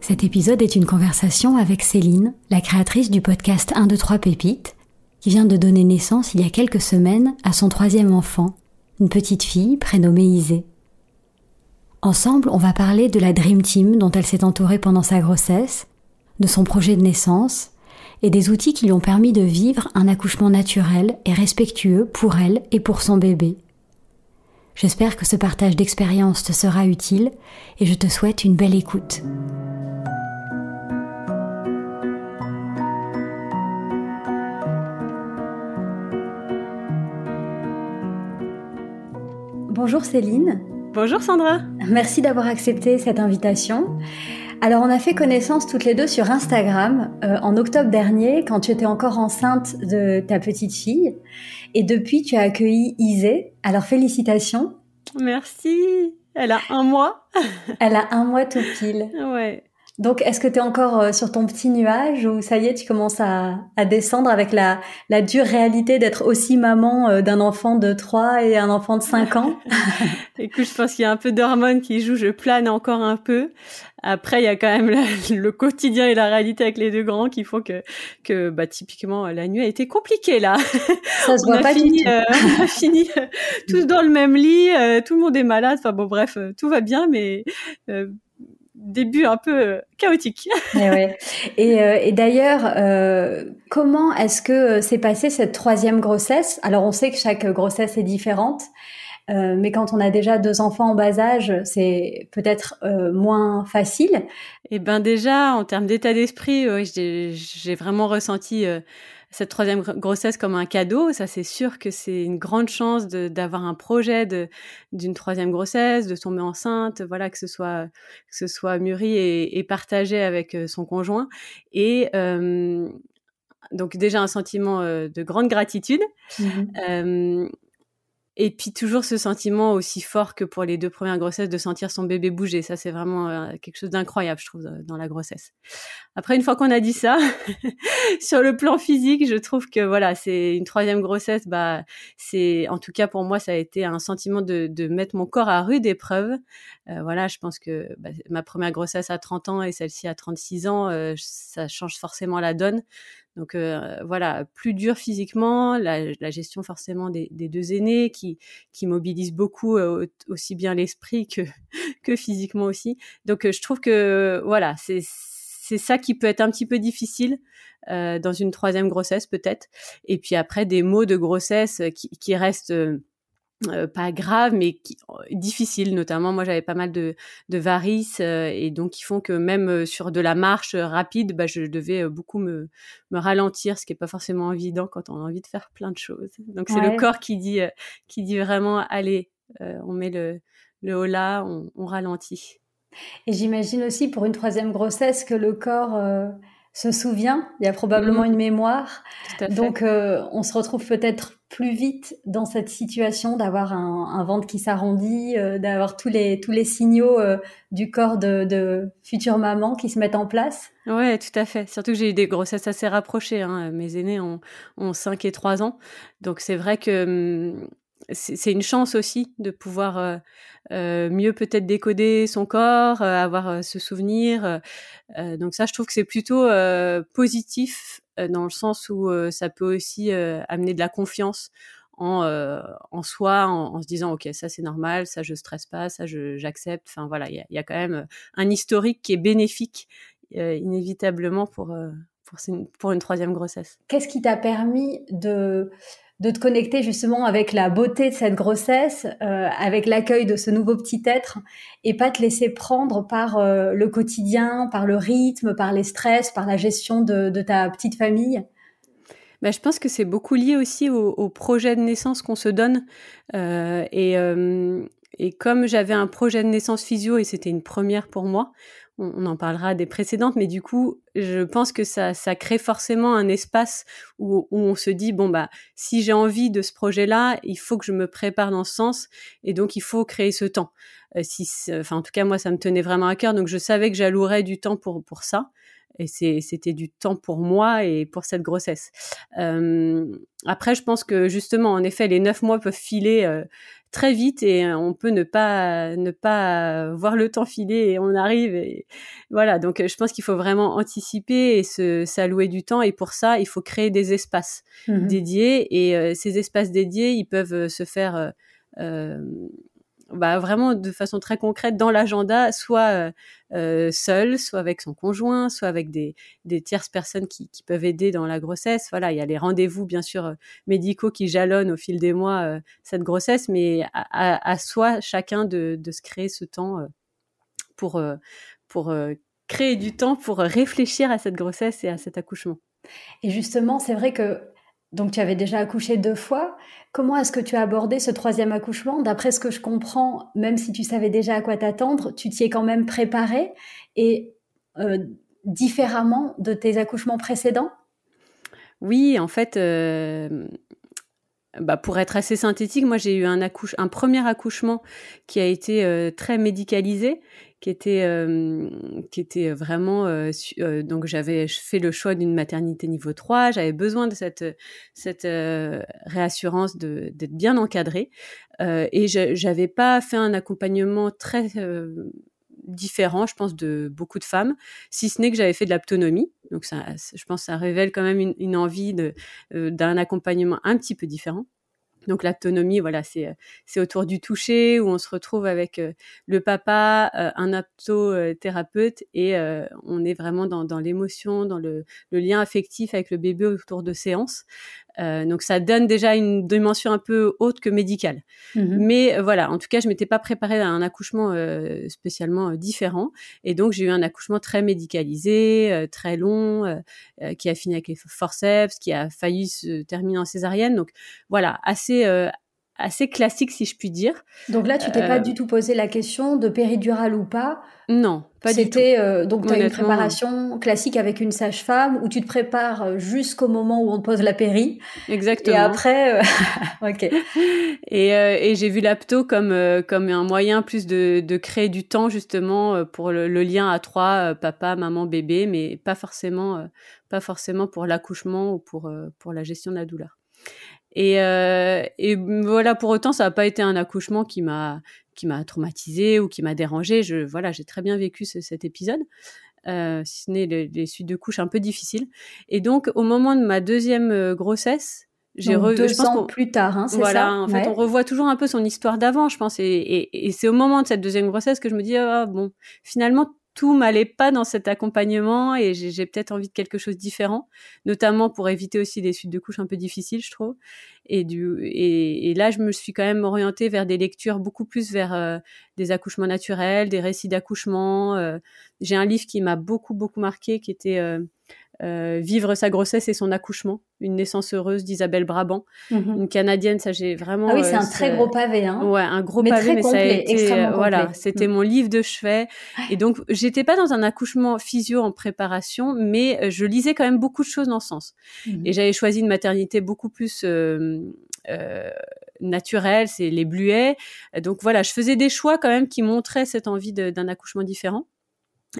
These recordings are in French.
Cet épisode est une conversation avec Céline, la créatrice du podcast 1, 2, 3 Pépites, qui vient de donner naissance il y a quelques semaines à son troisième enfant, une petite fille prénommée Isée. Ensemble, on va parler de la Dream Team dont elle s'est entourée pendant sa grossesse, de son projet de naissance et des outils qui lui ont permis de vivre un accouchement naturel et respectueux pour elle et pour son bébé. J'espère que ce partage d'expérience te sera utile et je te souhaite une belle écoute. Bonjour Céline. Bonjour Sandra. Merci d'avoir accepté cette invitation. Alors on a fait connaissance toutes les deux sur Instagram euh, en octobre dernier quand tu étais encore enceinte de ta petite fille et depuis tu as accueilli Isée. Alors félicitations. Merci. Elle a un mois. Elle a un mois tout pile. Ouais. Donc, est-ce que tu es encore euh, sur ton petit nuage ou ça y est, tu commences à, descendre avec la, dure réalité d'être aussi maman euh, d'un enfant de 3 et un enfant de 5 ans? Écoute, je pense qu'il y a un peu d'hormones qui jouent, je plane encore un peu. Après, il y a quand même le quotidien et la réalité avec les deux grands qui font que, que bah, typiquement, la nuit a été compliquée là. Ça se voit pas fini, euh, on a fini tous dans le même lit, tout le monde est malade. Enfin bon, bref, tout va bien, mais début un peu euh, chaotique. Eh et, euh, et, d'ailleurs, euh, comment est-ce que s'est passée cette troisième grossesse? Alors, on sait que chaque grossesse est différente, mais quand on a déjà deux enfants en bas âge, c'est peut-être moins facile. Eh ben déjà, en termes d'état d'esprit, j'ai vraiment ressenti cette troisième grossesse comme un cadeau. Ça, c'est sûr que c'est une grande chance d'avoir un projet d'une troisième grossesse, de tomber enceinte, voilà, que ce soit que ce soit mûri et, et partagé avec euh, son conjoint. Et euh, donc déjà un sentiment euh, de grande gratitude. Mmh et puis toujours ce sentiment aussi fort que pour les deux premières grossesses de sentir son bébé bouger. Ça, c'est vraiment euh, quelque chose d'incroyable, je trouve, dans la grossesse. Après, une fois qu'on a dit ça, sur le plan physique, je trouve que voilà, c'est une troisième grossesse. Bah, c'est en tout cas pour moi, ça a été un sentiment de, de mettre mon corps à rude épreuve. Euh, voilà, je pense que bah, ma première grossesse à 30 ans et celle-ci à 36 ans, euh, ça change forcément la donne. Donc euh, voilà, plus dur physiquement, la, gestion forcément des, deux aînés qui, qui mobilisent beaucoup euh, aussi bien l'esprit que, que physiquement aussi. Donc euh, je trouve que voilà, c'est ça qui peut être un petit peu difficile dans une troisième grossesse peut-être. Et puis après des mots de grossesse qui, qui restent euh, pas grave mais qui, euh, difficile notamment moi j'avais pas mal de, de varices euh, et donc qui font que même sur de la marche rapide bah, je devais beaucoup me, me ralentir ce qui est pas forcément évident quand on a envie de faire plein de choses. Donc c'est le corps qui dit qui dit vraiment allez on met le, le haut là on, on ralentit. Et j'imagine aussi pour une troisième grossesse que le corps se souvient. Il y a probablement mmh. une mémoire. Donc on se retrouve peut-être plus vite dans cette situation d'avoir un, ventre qui s'arrondit, euh, d'avoir tous les tous les signaux euh, du corps de, future maman qui se mettent en place Ouais, tout à fait. Surtout que j'ai eu des grossesses assez rapprochées. Hein. Mes aînés ont, ont 5 et 3 ans. Donc c'est vrai que hum, c'est une chance aussi de pouvoir euh, mieux peut-être décoder son corps, avoir ce souvenir. donc ça, je trouve que c'est plutôt positif dans le sens où ça peut aussi amener de la confiance en, en soi, en, se disant ok ça c'est normal, ça je stresse pas, ça j'accepte. Enfin voilà, il y a, quand même un historique qui est bénéfique inévitablement pour, pour une troisième grossesse. Qu'est-ce qui t'a permis de de te connecter justement avec la beauté de cette grossesse, euh, avec l'accueil de ce nouveau petit être, et pas te laisser prendre par euh, le quotidien, par le rythme, par les stress, par la gestion de, ta petite famille? Bah, je pense que c'est beaucoup lié aussi au, projet de naissance qu'on se donne. Euh, et, et comme j'avais un projet de naissance physio et c'était une première pour moi, on, en parlera des précédentes, mais du coup, je pense que ça, ça crée forcément un espace où, on se dit bon bah si j'ai envie de ce projet-là, il faut que je me prépare dans ce sens, et donc il faut créer ce temps. Euh, si, enfin en tout cas moi ça me tenait vraiment à cœur, donc je savais que j'allouerais du temps pour pour ça et c'était du temps pour moi et pour cette grossesse. Euh, après, je pense que justement, en effet, les neuf mois peuvent filer euh, très vite et on peut ne pas ne pas voir le temps filer et on arrive et voilà. Donc, je pense qu'il faut vraiment anticiper et se s'allouer du temps et pour ça, il faut créer des espaces mmh dédiés et euh, ces espaces dédiés, ils peuvent se faire bah, vraiment de façon très concrète dans l'agenda, soit euh, euh, seul, soit avec son conjoint, soit avec des, des tierces personnes qui, qui, peuvent aider dans la grossesse. Voilà, il y a les rendez-vous bien sûr euh, médicaux qui jalonnent au fil des mois cette grossesse, mais à, soi chacun de, de se créer ce temps pour pour créer du temps pour réfléchir à cette grossesse et à cet accouchement. Et justement, c'est vrai que donc tu avais déjà accouché deux fois. Comment est-ce que tu as abordé ce troisième accouchement? D'après ce que je comprends, même si tu savais déjà à quoi t'attendre, tu t'y es quand même préparé. Et euh, différemment de tes accouchements précédents? Oui, en fait, euh, bah pour être assez synthétique, moi j'ai eu un, premier accouchement qui a été euh, très médicalisé qui était euh, qui était vraiment euh, donc j'avais fait le choix d'une maternité niveau 3 j'avais besoin de cette cette réassurance d'être bien encadrée et j'avais pas fait un accompagnement très différent, je pense, de beaucoup de femmes, si ce n'est que j'avais fait de l'autonomie. Donc, ça, je pense que ça révèle quand même une, une envie d'un accompagnement un petit peu différent. Donc l'autonomie, voilà, c'est euh, c'est autour du toucher où on se retrouve avec euh, le papa, euh, un aptothérapeute et on est vraiment dans, dans l'émotion, dans le, le, lien affectif avec le bébé autour de séances. Euh, donc ça donne déjà une dimension un peu haute que médicale. Mmh Mais euh, voilà, en tout cas, je m'étais pas préparée à un accouchement euh, spécialement différent, et donc j'ai eu un accouchement très médicalisé, très long, qui a fini avec les forceps, qui a failli se terminer en césarienne. Donc voilà, assez assez classique si je puis dire. Donc là, tu t'es pas du tout posé la question de péridurale ou pas Non, pas du tout. C'était donc tu as une préparation classique avec une sage-femme où tu te prépares jusqu'au moment où on te pose la péri. Exactement. Et après OK. Et, et j'ai vu l'apto comme comme un moyen plus de, de créer du temps justement pour le, le lien à trois papa, maman, bébé mais pas forcément pas forcément pour l'accouchement ou pour pour la gestion de la douleur. Et, euh, et voilà, pour autant, ça n'a pas été un accouchement qui m'a qui m'a traumatisé ou qui m'a dérangé. Je voilà, j'ai très bien vécu ce, cet épisode, euh, si ce n'est les, les, suites de couches un peu difficiles. Et donc, au moment de ma deuxième euh, grossesse, j'ai revu. Deux je pense ans plus tard, hein, c'est voilà, ça? en fait, on revoit toujours un peu son histoire d'avant, je pense. Et, et, et c'est au moment de cette deuxième grossesse que je me dis, ah, bon, finalement, tout m'allait pas dans cet accompagnement et j'ai peut-être envie de quelque chose de différent, notamment pour éviter aussi des suites de couches un peu difficiles, je trouve. Et, du, et, là, je me suis quand même orientée vers des lectures beaucoup plus vers euh, des accouchements naturels, des récits d'accouchement. Euh. j'ai un livre qui m'a beaucoup, beaucoup marqué, qui était euh, euh, Vivre sa grossesse et son accouchement, une naissance heureuse d'Isabelle Brabant, mhm. une canadienne. Ça, j'ai vraiment. Ah oui, c'est un euh, très gros pavé, hein. Ouais, un gros pavé, mais ça a été, euh, voilà, c'était mon livre de chevet. Et donc, j'étais pas dans un accouchement physio en préparation, mais je lisais quand même beaucoup de choses dans ce sens. Mhm. Et j'avais choisi une maternité beaucoup plus naturel, c'est les bluets. Donc voilà, je faisais des choix quand même qui montraient cette envie d'un accouchement différent.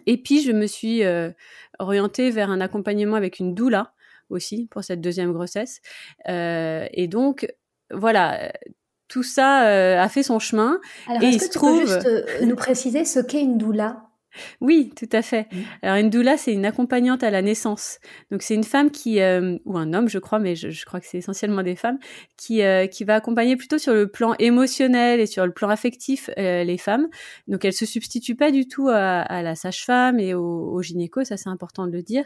Et puis je me suis orientée vers un accompagnement avec une doula aussi pour cette deuxième grossesse. et donc voilà, tout ça a fait son chemin. Alors, est-ce que tu trouve... peux juste nous préciser ce qu'est une doula? Oui, tout à fait. Mmh. Alors une doula, c'est une accompagnante à la naissance. Donc c'est une femme qui, euh, ou un homme, je crois, mais je, crois que c'est essentiellement des femmes, qui, euh, qui va accompagner plutôt sur le plan émotionnel et sur le plan affectif euh, les femmes. Donc elle se substitue pas du tout à, la sage-femme et au, au gynéco, ça c'est important de le dire,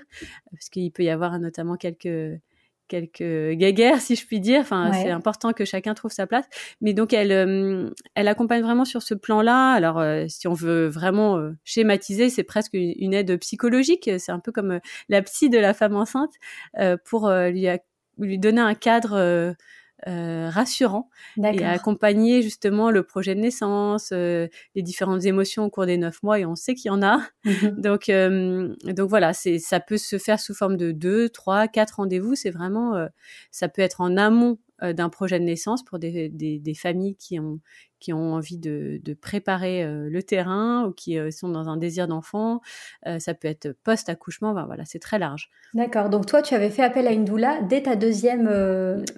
parce qu'il peut y avoir notamment quelques quelques guéguerres, si je puis dire. Enfin, c'est important que chacun trouve sa place. Mais donc, elle, euh, elle accompagne vraiment sur ce plan-là. Alors, euh, si on veut vraiment euh, schématiser, c'est presque une, aide psychologique. C'est un peu comme la psy de la femme enceinte pour lui, lui donner un cadre euh, rassurant et accompagner justement le projet de naissance, euh, les différentes émotions au cours des neuf mois et on sait qu'il y en a. Mhm. donc euh, donc voilà, c'est ça peut se faire sous forme de deux, trois, quatre rendez-vous. C'est vraiment ça peut être en amont d'un projet de naissance pour des, des, des, familles qui ont qui ont envie de, de préparer euh, le terrain ou qui euh, sont dans un désir d'enfant. Euh, ça peut être post-accouchement. voilà, c'est très large. D'accord. Donc toi, tu avais fait appel à une doula dès ta deuxième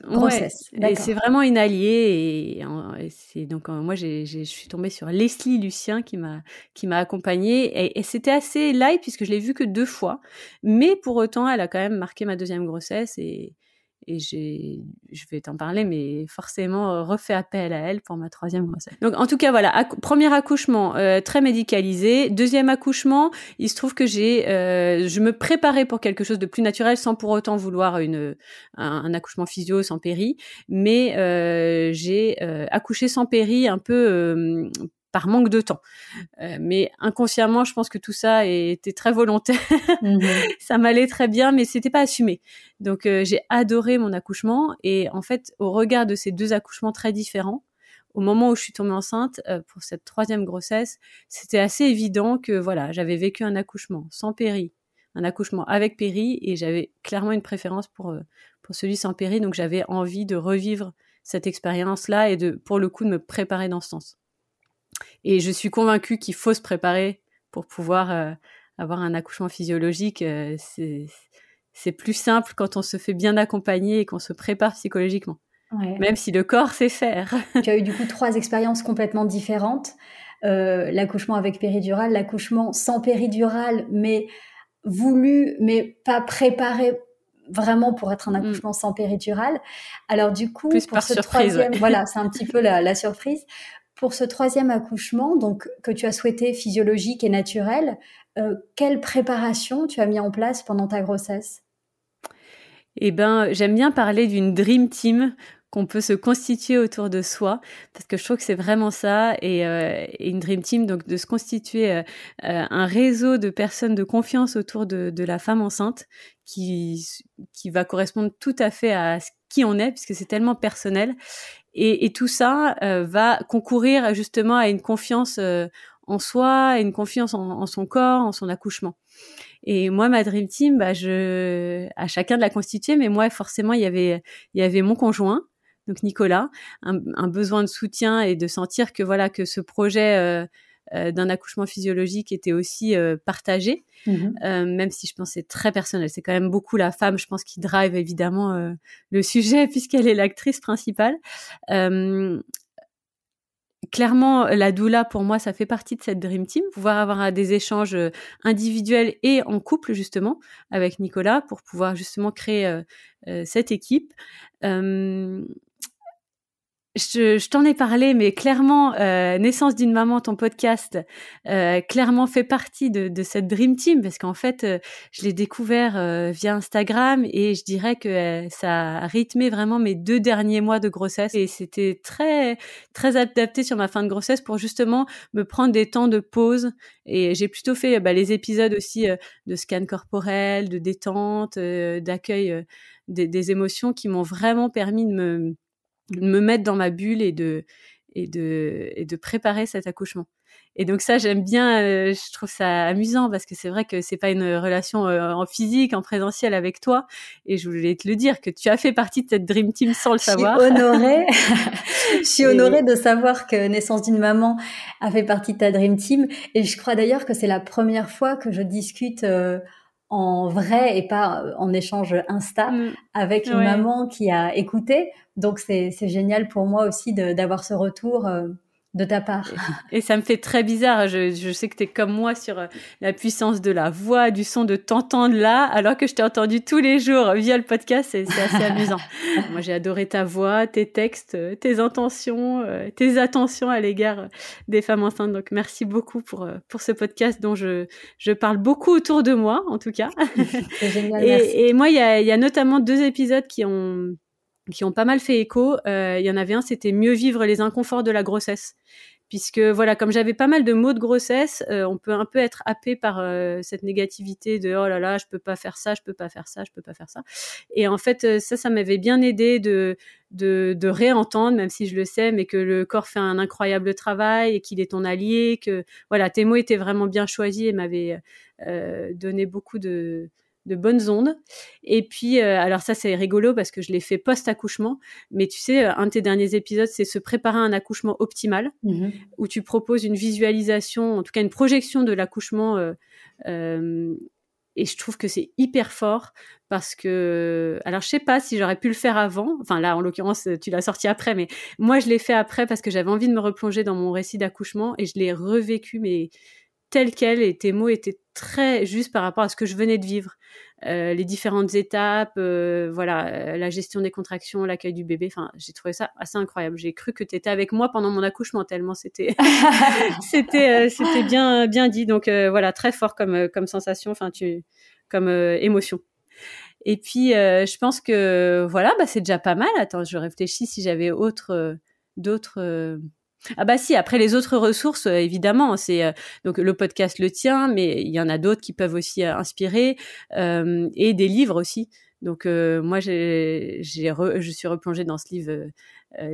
grossesse. et c'est vraiment une alliée. Et, c'est donc moi, j'ai, je suis tombée sur Leslie Lucien qui m'a qui m'a accompagnée. Et, et c'était assez light puisque je l'ai vue que deux fois. Mais pour autant, elle a quand même marqué ma deuxième grossesse et et j'ai, je vais t'en parler, mais forcément euh, refait appel à elle pour ma troisième grossesse. Donc en tout cas voilà, premier accouchement euh, très médicalisé, deuxième accouchement, il se trouve que j'ai, euh, je me préparais pour quelque chose de plus naturel sans pour autant vouloir une un, accouchement physio sans péri, mais euh, j'ai accouché sans péri un peu par manque de temps. Euh, mais inconsciemment, je pense que tout ça était très volontaire. Mhm. ça m'allait très bien, mais c'était pas assumé. Donc euh, j'ai adoré mon accouchement et en fait, au regard de ces deux accouchements très différents, au moment où je suis tombée enceinte euh, pour cette troisième grossesse, c'était assez évident que voilà, j'avais vécu un accouchement sans péri, un accouchement avec péri et j'avais clairement une préférence pour pour celui sans péri. Donc j'avais envie de revivre cette expérience-là et de pour le coup de me préparer dans ce sens. Et je suis convaincue qu'il faut se préparer pour pouvoir euh, avoir un accouchement physiologique. Euh, c'est plus simple quand on se fait bien accompagner et qu'on se prépare psychologiquement. Même si le corps sait faire. tu as eu du coup trois expériences complètement différentes. Euh, l'accouchement avec péridurale, l'accouchement sans péridurale, mais voulu, mais pas préparé vraiment pour être un mm. accouchement sans péridurale. Alors du coup, pour ce troisième, voilà, c'est un petit peu la, la surprise pour ce troisième accouchement, donc que tu as souhaité physiologique et naturel, euh, quelle préparation tu as mis en place pendant ta grossesse? Eh ben, j'aime bien parler d'une dream team qu'on peut se constituer autour de soi, parce que je trouve que c'est vraiment ça, et, euh, une dream team, donc de se constituer euh, un réseau de personnes de confiance autour de, la femme enceinte, qui qui va correspondre tout à fait à qui on est, puisque c'est tellement personnel, et, et tout ça euh, va concourir justement à une confiance euh, en soi, à une confiance en, en, son corps, en son accouchement. Et moi, ma dream team, bah, je, à chacun de la constituer, mais moi, forcément, il y avait, il y avait mon conjoint, donc Nicolas, un, un besoin de soutien et de sentir que voilà que ce projet euh, d'un accouchement physiologique était aussi euh, partagé, mhm. euh, même si je pense c'est très personnel. C'est quand même beaucoup la femme, je pense, qui drive évidemment le sujet puisqu'elle est l'actrice principale. Clairement, la doula, pour moi, ça fait partie de cette Dream Team. Pouvoir avoir des échanges individuels et en couple, justement, avec Nicolas, pour pouvoir justement créer cette équipe je, je t'en ai parlé, mais clairement, euh, Naissance d'une maman, ton podcast, euh, clairement fait partie de, de, cette Dream Team, parce qu'en fait, euh, je l'ai découvert euh, via Instagram et je dirais que euh, ça a rythmé vraiment mes deux derniers mois de grossesse et c'était très très adapté sur ma fin de grossesse pour justement me prendre des temps de pause et j'ai plutôt fait bah, les épisodes aussi de scan corporel, de détente, d'accueil des, des émotions qui m'ont vraiment permis de me me mettre dans ma bulle et de et de et de préparer cet accouchement. Et donc ça, j'aime bien, euh, je trouve ça amusant parce que c'est vrai que c'est pas une relation euh, en physique, en présentiel avec toi. Et je voulais te le dire que tu as fait partie de cette Dream Team sans le savoir. Je suis honorée. je suis honorée de savoir que Naissance d'une maman a fait partie de ta Dream Team. Et je crois d'ailleurs que c'est la première fois que je discute euh, en vrai et pas en échange Insta mm. avec une maman qui a écouté. Donc c'est génial pour moi aussi d'avoir ce retour de ta part. Et, ça me fait très bizarre. Je, sais que tu es comme moi sur euh, la puissance de la voix, du son, de t'entendre là, alors que je t'ai entendu tous les jours via le podcast. C'est assez amusant. moi, j'ai adoré ta voix, tes textes, euh, tes intentions, euh, tes attentions à l'égard des femmes enceintes. Donc, merci beaucoup pour, pour ce podcast dont je, je parle beaucoup autour de moi, en tout cas. Génial, et, et, moi, il y a, y a notamment deux épisodes qui ont qui ont pas mal fait écho. Euh, il y en avait un, c'était mieux vivre les inconforts de la grossesse. Puisque voilà, comme j'avais pas mal de maux de grossesse, euh, on peut un peu être happé par euh, cette négativité de oh là là, je peux pas faire ça, je peux pas faire ça, je peux pas faire ça. Et en fait, ça, ça m'avait bien aidé de, de, réentendre, même si je le sais, mais que le corps fait un incroyable travail et qu'il est ton allié, que voilà, tes mots étaient vraiment bien choisis et m'avaient donné beaucoup de de bonnes ondes. Et puis, euh, alors ça c'est rigolo parce que je l'ai fait post-accouchement, mais tu sais, euh, un de tes derniers épisodes, c'est se préparer à un accouchement optimal, mmh où tu proposes une visualisation, en tout cas une projection de l'accouchement. Euh, et je trouve que c'est hyper fort parce que, alors je sais pas si j'aurais pu le faire avant. Enfin là, en l'occurrence, tu l'as sorti après, mais moi je l'ai fait après parce que j'avais envie de me replonger dans mon récit d'accouchement et je l'ai revécu, mais tel quel et tes mots étaient très justes par rapport à ce que je venais de vivre. Euh, les différentes étapes, euh, voilà, euh, la gestion des contractions, l'accueil du bébé. Enfin, j'ai trouvé ça assez incroyable. J'ai cru que tu étais avec moi pendant mon accouchement tellement c'était c'était c'était bien bien dit. Donc voilà, très fort comme comme sensation, enfin tu comme émotion. Et puis je pense que voilà, bah c'est déjà pas mal. Attends, je réfléchis si j'avais autre d'autres ah bah si, après les autres ressources, euh, évidemment, c'est euh, donc le podcast le tien, mais il y en a d'autres qui peuvent aussi euh, inspirer et des livres aussi. Donc moi, j'ai, je suis replongée dans ce livre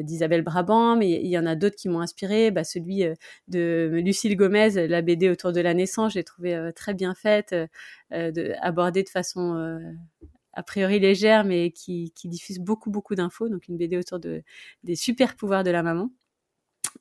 d'Isabelle Brabant, mais il y en a d'autres qui m'ont inspiré. Bah, celui de Lucille Gomez, la BD autour de la naissance, j'ai trouvé très bien faite, abordée de façon a priori légère, mais qui, diffuse beaucoup beaucoup d'infos. Donc une BD autour de des super pouvoirs de la maman.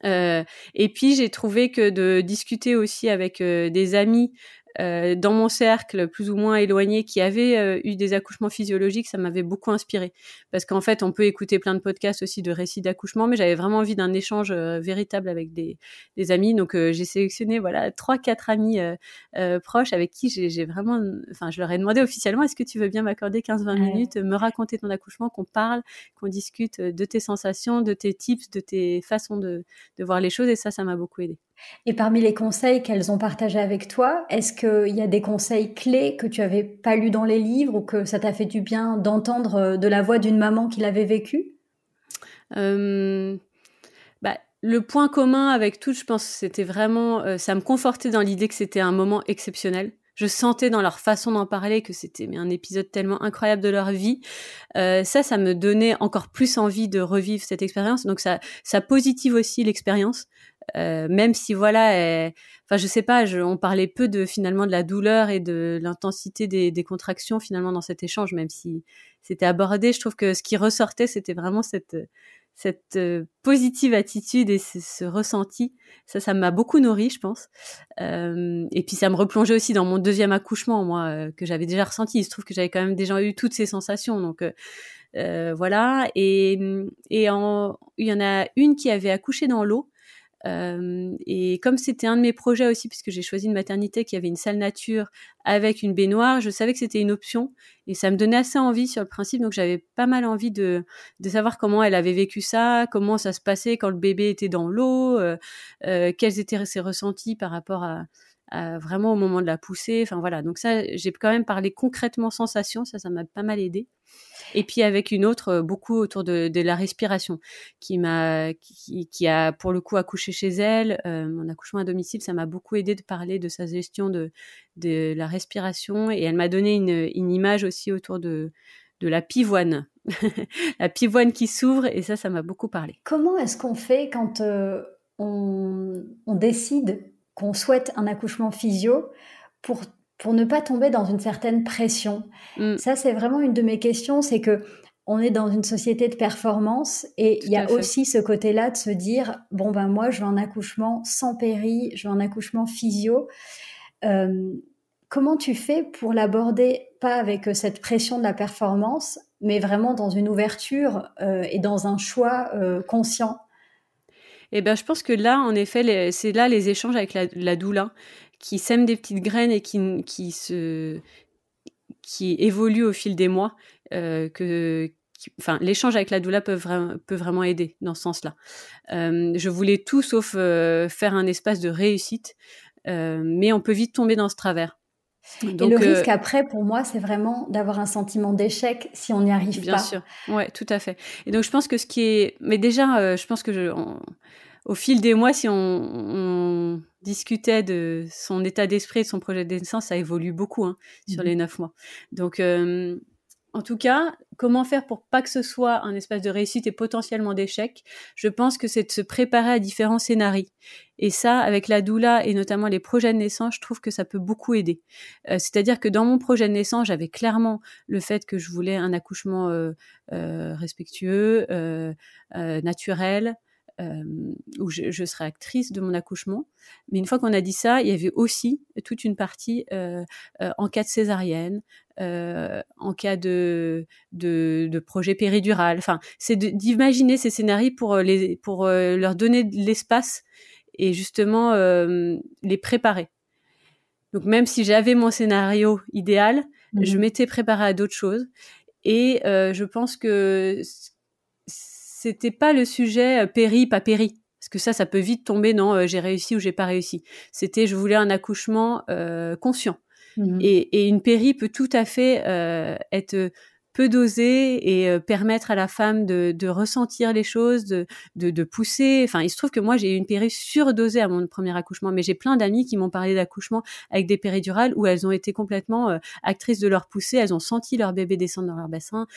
Euh, et puis j'ai trouvé que de discuter aussi avec euh, des amis euh, dans mon cercle plus ou moins éloigné qui avaient euh, eu des accouchements physiologiques, ça m'avait beaucoup inspiré. Parce qu'en fait, on peut écouter plein de podcasts aussi de récits d'accouchement, mais j'avais vraiment envie d'un échange euh, véritable avec des, des amis. Donc j'ai sélectionné voilà trois, quatre amis proches avec qui j'ai vraiment, enfin, je leur ai demandé officiellement, est-ce que tu veux bien m'accorder 15-20 minutes, me raconter ton accouchement, qu'on parle, qu'on discute de tes sensations, de tes tips, de tes façons de, de voir les choses. Et ça, ça m'a beaucoup aidé. Et parmi les conseils qu'elles ont partagés avec toi, est-ce qu'il y a des conseils clés que tu avais pas lus dans les livres ou que ça t'a fait du bien d'entendre euh, de la voix d'une maman qui l'avait vécu? Euh, bah, Le point commun avec toutes, je pense, c'était vraiment, euh, ça me confortait dans l'idée que c'était un moment exceptionnel. Je sentais dans leur façon d'en parler que c'était un épisode tellement incroyable de leur vie. ça, ça me donnait encore plus envie de revivre cette expérience. Donc ça, ça positive aussi l'expérience. Euh, même si voilà, enfin je sais pas, on parlait peu de finalement de la douleur et de l'intensité des, des, contractions finalement dans cet échange, même si c'était abordé. Je trouve que ce qui ressortait, c'était vraiment cette cette euh, positive attitude et ce, ressenti. Ça, ça m'a beaucoup nourri, je pense. Euh, et puis ça me replongeait aussi dans mon deuxième accouchement, moi, euh, que j'avais déjà ressenti. Il se trouve que j'avais quand même déjà eu toutes ces sensations, donc. voilà et et en, il y en a une qui avait accouché dans l'eau euh, et comme c'était un de mes projets aussi, puisque j'ai choisi une maternité qui avait une salle nature avec une baignoire, je savais que c'était une option et ça me donnait assez envie sur le principe. Donc j'avais pas mal envie de, de savoir comment elle avait vécu ça, comment ça se passait quand le bébé était dans l'eau, euh, euh, quels étaient ses ressentis par rapport à, vraiment au moment de la poussée. Enfin voilà, donc ça, j'ai quand même parlé concrètement sensation, ça, ça m'a pas mal aidé. Et puis avec une autre, euh, beaucoup autour de, la respiration, qui m'a, qui, a pour le coup accouché chez elle. Euh, mon accouchement à domicile, ça m'a beaucoup aidé de parler de sa gestion de, la respiration. Et elle m'a donné une, image aussi autour de, la pivoine. la pivoine qui s'ouvre, et ça, ça m'a beaucoup parlé. Comment est-ce qu'on fait quand euh, on, décide qu'on souhaite un accouchement physio pour, pour ne pas tomber dans une certaine pression mm. Ça, c'est vraiment une de mes questions, c'est que on est dans une société de performance et il y a aussi ce côté-là de se dire bon ben moi je veux un accouchement sans péri, je veux un accouchement physio. Euh, comment tu fais pour l'aborder pas avec euh, cette pression de la performance, mais vraiment dans une ouverture euh, et dans un choix conscient? Eh ben je pense que là en effet c'est là les échanges avec la, doula qui sèment des petites graines et qui, qui se qui évolue au fil des mois, euh, que, enfin, l'échange avec la doula peut, peut vraiment aider dans ce sens-là. Euh, je voulais tout sauf euh, faire un espace de réussite, mais on peut vite tomber dans ce travers. Donc, et le risque après, pour moi, c'est vraiment d'avoir un sentiment d'échec si on n'y arrive pas. Bien sûr, ouais, tout à fait. Et donc, je pense que ce qui est, mais déjà, je pense que je, au fil des mois, si on, discutait de son état d'esprit, de son projet de naissance, ça évolue beaucoup hein, sur mmh les neuf mois. Donc, euh, en tout cas, comment faire pour pas que ce soit un espace de réussite et potentiellement d'échec? Je pense que c'est de se préparer à différents scénarios. Et ça, avec la doula et notamment les projets de naissance, je trouve que ça peut beaucoup aider. Euh, c'est-à-dire que dans mon projet de naissance, j'avais clairement le fait que je voulais un accouchement euh, respectueux, naturel, euh, où je, serai actrice de mon accouchement. Mais une fois qu'on a dit ça, il y avait aussi toute une partie euh, euh, en cas de césarienne, en cas de, de, projet péridural. Enfin, c'est d'imaginer ces scénarios pour, les, pour leur donner de l'espace et justement les préparer. Donc même si j'avais mon scénario idéal, je mmh m'étais préparée à d'autres choses. Et je pense que c'était pas le sujet euh, péri, pas péri. Parce que ça, ça peut vite tomber dans euh, j'ai réussi ou j'ai pas réussi. C'était je voulais un accouchement euh, conscient. Mmh et, une péri peut tout à fait être peu doser et permettre à la femme de, ressentir les choses, de, de, pousser. Enfin, il se trouve que moi, j'ai eu une péri surdosée à mon premier accouchement, mais j'ai plein d'amis qui m'ont parlé d'accouchement avec des péridurales où elles ont été complètement actrices de leur poussée, elles ont senti leur bébé descendre dans leur bassin,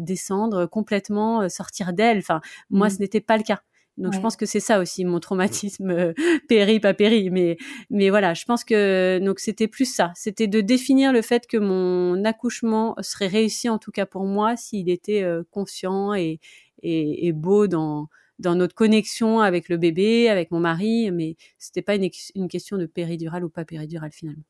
descendre complètement, sortir d'elle. Enfin, moi, mmh. ce n'était pas le cas. Donc je pense que c'est ça aussi mon traumatisme euh, péri pas péri mais mais voilà, je pense que donc c'était plus ça, c'était de définir le fait que mon accouchement serait réussi en tout cas pour moi s'il était euh, conscient et, et, beau dans dans notre connexion avec le bébé, avec mon mari, mais c'était pas une, une question de péridurale ou pas péridurale finalement.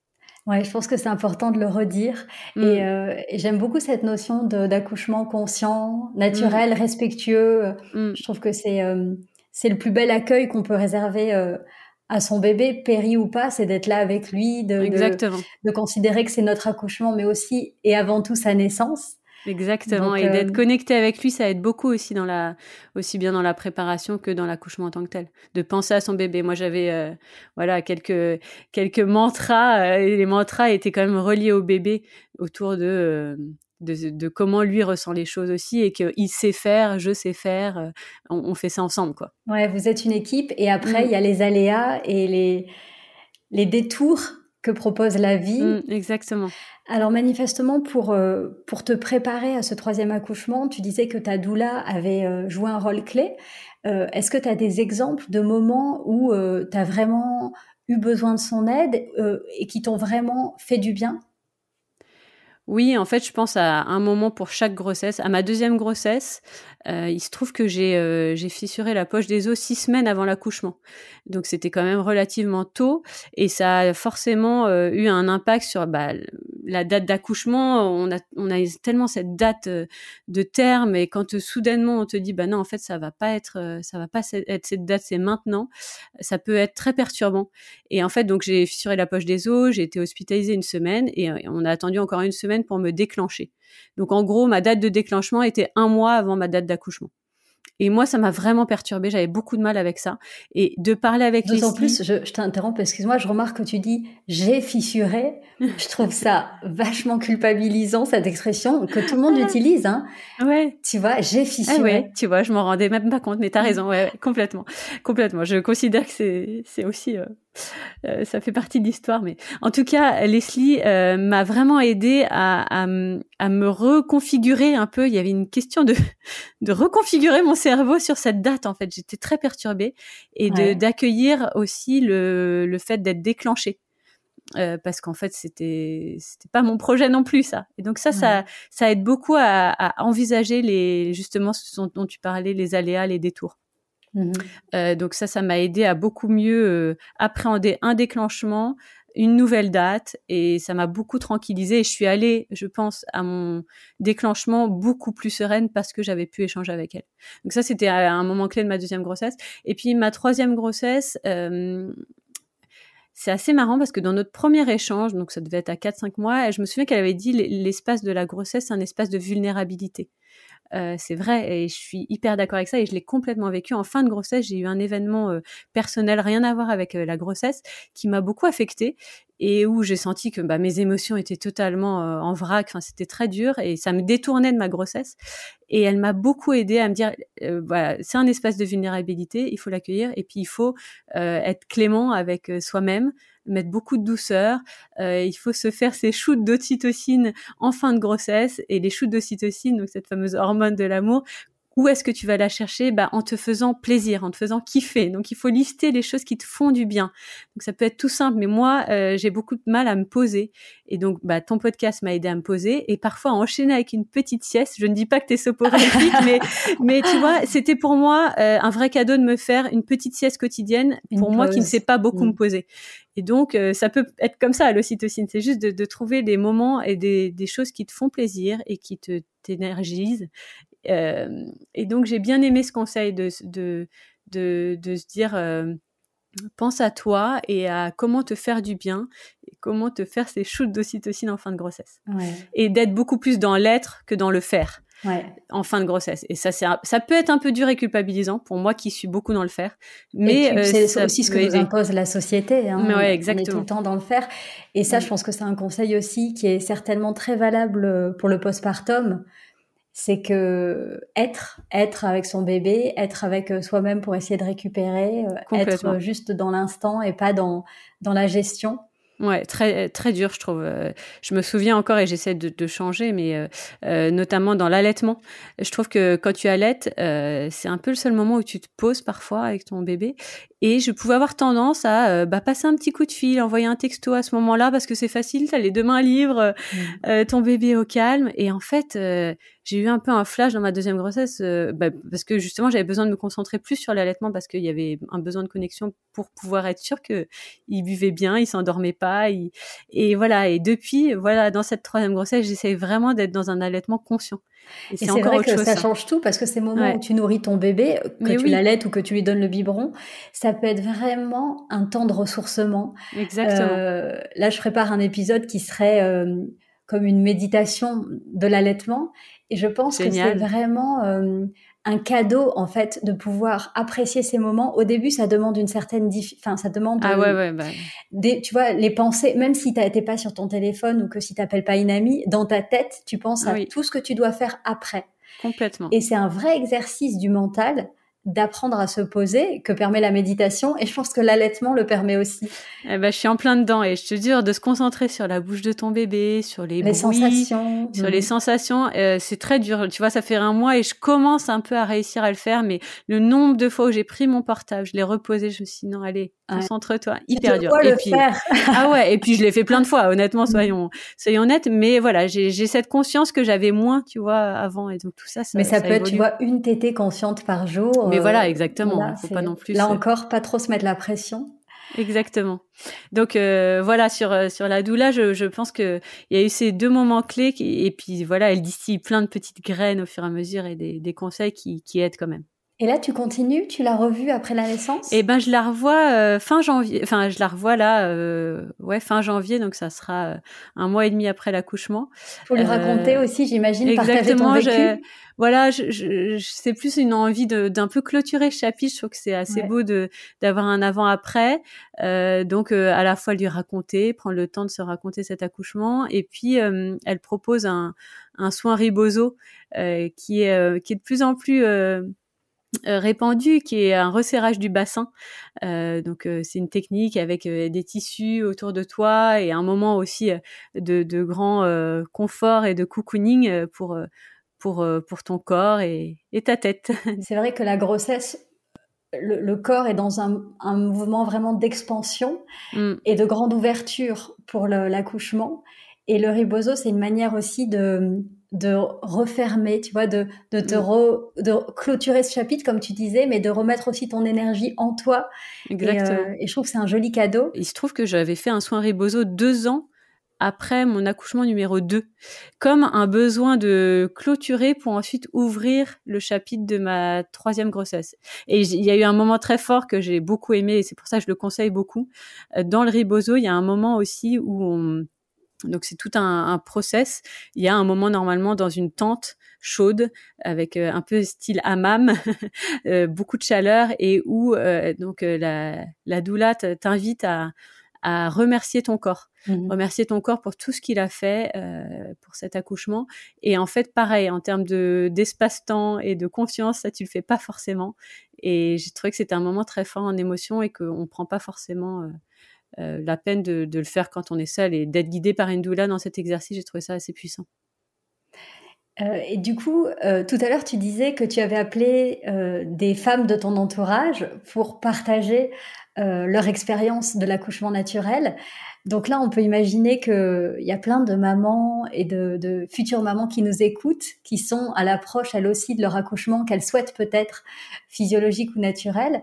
Ouais, je pense que c'est important de le redire. Et, mm. euh, et j'aime beaucoup cette notion d'accouchement conscient, naturel, mm. respectueux. Mm. Je trouve que c'est c'est le plus bel accueil qu'on peut réserver euh, à son bébé, péri ou pas, c'est d'être là avec lui, de, de, considérer que c'est notre accouchement, mais aussi et avant tout sa naissance. Exactement, et d'être euh, connecté avec lui, ça aide beaucoup aussi dans la, aussi bien dans la préparation que dans l'accouchement en tant que tel. De penser à son bébé. Moi, j'avais, euh, voilà, quelques quelques mantras. et les mantras étaient quand même reliés au bébé autour de de, comment lui ressent les choses aussi et qu'il sait faire, je sais faire, euh, on, fait ça ensemble quoi. Ouais, vous êtes une équipe et après mm. il y a les aléas et les, les détours que propose la vie. Mm, exactement. Alors manifestement pour, euh, pour te préparer à ce troisième accouchement, tu disais que ta doula avait euh, joué un rôle clé. Est-ce que tu as des exemples de moments où tu as vraiment eu besoin de son aide et qui t'ont vraiment fait du bien? Oui, en fait, je pense à un moment pour chaque grossesse. À ma deuxième grossesse, euh, il se trouve que j'ai euh, j'ai fissuré la poche des os six semaines avant l'accouchement. Donc c'était quand même relativement tôt et ça a forcément euh, eu un impact sur bah, la date d'accouchement. On a, on a tellement cette date de terme et quand soudainement on te dit bah non en fait ça va pas être ça va pas être cette date c'est maintenant, ça peut être très perturbant. Et en fait donc j'ai fissuré la poche des os, j'ai été hospitalisée une semaine et on a attendu encore une semaine pour me déclencher. Donc en gros, ma date de déclenchement était un mois avant ma date d'accouchement. Et moi, ça m'a vraiment perturbée. J'avais beaucoup de mal avec ça. Et de parler avec les. En plus, je, je t'interromps, excuse-moi, je remarque que tu dis j'ai fissuré. je trouve ça vachement culpabilisant, cette expression que tout le monde utilise. Hein. Ouais. Tu vois, j'ai ah fissuré. ouais, tu vois, je m'en rendais même pas compte, mais t'as raison. Ouais, complètement. Complètement. Je considère que c'est, c'est aussi. Euh, Euh, ça fait partie de l'histoire, mais en tout cas, Leslie euh, m'a vraiment aidé à, à, à, me reconfigurer un peu. Il y avait une question de, de reconfigurer mon cerveau sur cette date. En fait, j'étais très perturbée et d'accueillir aussi le, le fait d'être déclenchée. Euh, parce qu'en fait c'était c'était pas mon projet non plus ça et donc ça ça ça aide beaucoup à, à envisager les justement ce dont tu parlais les aléas les détours Mmh euh, donc ça, ça m'a aidé à beaucoup mieux euh, appréhender un déclenchement, une nouvelle date, et ça m'a beaucoup tranquillisée. Et je suis allée, je pense, à mon déclenchement beaucoup plus sereine parce que j'avais pu échanger avec elle. Donc ça, c'était un moment clé de ma deuxième grossesse. Et puis ma troisième grossesse, euh, c'est assez marrant parce que dans notre premier échange, donc ça devait être à 4-5 mois, je me souviens qu'elle avait dit l'espace de la grossesse, c'est un espace de vulnérabilité. Euh, c'est vrai et je suis hyper d'accord avec ça et je l'ai complètement vécu. En fin de grossesse, j'ai eu un événement euh, personnel, rien à voir avec euh, la grossesse, qui m'a beaucoup affectée et où j'ai senti que bah, mes émotions étaient totalement en vrac. Enfin, c'était très dur et ça me détournait de ma grossesse. Et elle m'a beaucoup aidé à me dire, voilà, c'est un espace de vulnérabilité, il faut l'accueillir et puis il faut être clément avec soi-même, mettre beaucoup de douceur. Euh, il faut se faire ses shoots d'ocytocine en fin de grossesse et les shoots d'ocytocine, donc cette fameuse hormone de l'amour, où est-ce que tu vas la chercher? Bah, En te faisant plaisir, en te faisant kiffer. Donc il faut lister les choses qui te font du bien. Donc ça peut être tout simple, mais moi euh, j'ai beaucoup de mal à me poser. Et donc bah, ton podcast m'a aidé à me poser et parfois enchaîner avec une petite sieste. Je ne dis pas que t'es soporifique, mais mais tu vois, c'était pour moi euh, un vrai cadeau de me faire une petite sieste quotidienne pour moi qui ne sais pas beaucoup me mm. poser. Et donc, euh, ça peut être comme ça, l'ocytocine. C'est juste de, de, trouver des moments et des, des, choses qui te font plaisir et qui te t'énergisent euh, et donc j'ai bien aimé ce conseil de, de, de, de se dire euh, pense à toi et à comment te faire du bien et comment te faire ces shoots d'ocytocine en fin de grossesse. Ouais. Et d'être beaucoup plus dans l'être que dans le faire. Ouais. en fin de grossesse. Et ça, c'est ça peut être un peu dur et culpabilisant pour moi qui suis beaucoup dans le faire. Mais euh, c'est aussi ce que nous impose la société. Hein. Ouais, exactement. On est tout le temps dans le faire. Et ça, je pense que c'est un conseil aussi qui est certainement très valable pour le postpartum c'est que être, être avec son bébé, être avec euh, soi-même pour essayer de récupérer, euh, être juste dans l'instant et pas dans dans la gestion. Ouais, très très dur, je trouve. Euh, je me souviens encore et j'essaie de, de, changer, mais euh, notamment dans l'allaitement. Je trouve que quand tu allaites, euh, c'est un peu le seul moment où tu te poses parfois avec ton bébé. Et je pouvais avoir tendance à bah, passer un petit coup de fil, envoyer un texto à ce moment-là parce que c'est facile, t'as les deux mains libres, mmh. ton bébé au calme. Et en fait, j'ai eu un peu un flash dans ma deuxième grossesse bah, parce que justement j'avais besoin de me concentrer plus sur l'allaitement parce qu'il y avait un besoin de connexion pour pouvoir être sûr que il buvait bien, il s'endormait pas, et voilà. Et depuis, voilà, dans cette troisième grossesse, j'essaie vraiment d'être dans un allaitement conscient. Et, c'est vrai que ça, change tout parce que ces moments où tu nourris ton bébé, que tu l'allaites ou que tu lui donnes le biberon, ça peut être vraiment un temps de ressourcement. Exactement. Euh, là, je prépare un épisode qui serait euh, comme une méditation de l'allaitement, et je pense que c'est vraiment euh, un cadeau en fait de pouvoir apprécier ces moments. Au début, ça demande une certaine, enfin ça demande ah ouais, ouais, bah. des, tu vois, les pensées. Même si tu n'étais pas sur ton téléphone ou que si t'appelles pas une amie, dans ta tête, tu penses à tout ce que tu dois faire après. Complètement. Et c'est un vrai exercice du mental d'apprendre à se poser que permet la méditation. Et je pense que l'allaitement le permet aussi. Eh ben, je suis en plein dedans et je te dis de se concentrer sur la bouche de ton bébé, sur les, les sensations, sur les sensations, euh, c'est très dur. Tu vois, ça fait un mois et je commence un peu à réussir à le faire, mais le nombre de fois où j'ai pris mon portable, je l'ai reposé, je me suis dit non, allez, concentre-toi, hyper dur. et puis ah ouais, et puis je l'ai fait plein de fois, honnêtement, soyons soyons honnêtes, mais voilà, j'ai cette conscience que j'avais moins, tu vois, avant. Et donc tout ça, ça Mais ça, peut être, tu vois, une tétée consciente par jour. Mais voilà, euh, exactement. faut pas non plus. Là encore, pas trop se mettre la pression. Exactement. Donc euh, voilà sur euh, sur la doula, je, je pense que il y a eu ces deux moments clés et puis voilà, elle distille plein de petites graines au fur et à mesure et des, des conseils qui, qui aident quand même. Et là, tu continues Tu l'as revue après la naissance? Eh ben, je la revois euh, fin janvier. Enfin, je la revois là, euh, ouais, fin janvier, donc ça sera euh, un mois et demi après l'accouchement. Pour lui raconter aussi, j'imagine, exactement, partager ton vécu. Voilà, je, je, c'est plus une envie d'un peu clôturer ce chapitre. Je trouve que c'est assez beau de d'avoir un avant-après. donc, à la fois lui raconter, prendre le temps de se raconter cet accouchement, et puis elle propose un, un soin riboso qui est qui est de plus en plus euh, répandu qui est un resserrage du bassin. Euh, donc euh, c'est une technique avec des tissus autour de toi et un moment aussi de, de grand confort et de cocooning pour pour pour ton corps et, et ta tête. C'est vrai que la grossesse le, corps est dans un, un mouvement vraiment d'expansion mm. et de grande ouverture pour l'accouchement. Et le riboso, c'est une manière aussi de, de refermer, tu vois, de, de te mm. de clôturer ce chapitre, comme tu disais, mais de remettre aussi ton énergie en toi. Exactement. Et, euh, et je trouve que c'est un joli cadeau. Il se trouve que j'avais fait un soin riboso deux ans après mon accouchement numéro 2, comme un besoin de clôturer pour ensuite ouvrir le chapitre de ma troisième grossesse. Et il y a eu un moment très fort que j'ai beaucoup aimé, et c'est pour ça que je le conseille beaucoup. Euh, dans le riboso, il y a un moment aussi où on... Donc c'est tout un, un process. Il y a un moment normalement dans une tente chaude avec euh, un peu style hammam, euh, beaucoup de chaleur et où donc la, la doula t'invite à à remercier ton corps, mmh remercier ton corps pour tout ce qu'il a fait euh, pour cet accouchement. Et en fait, pareil, en termes de d'espace-temps et de confiance, ça tu le fais pas forcément. Et j'ai trouvé que c'était un moment très fort en émotion et qu'on prend pas forcément euh, la peine de, le faire quand on est seul et d'être guidé par une dans cet exercice. J'ai trouvé ça assez puissant. Euh, et du coup, euh, tout à l'heure, tu disais que tu avais appelé des femmes de ton entourage pour partager leur expérience de l'accouchement naturel. Donc là, on peut imaginer qu'il y a plein de mamans et de, de, futures mamans qui nous écoutent, qui sont à l'approche, elles aussi, de leur accouchement, qu'elles souhaitent peut-être physiologique ou naturel.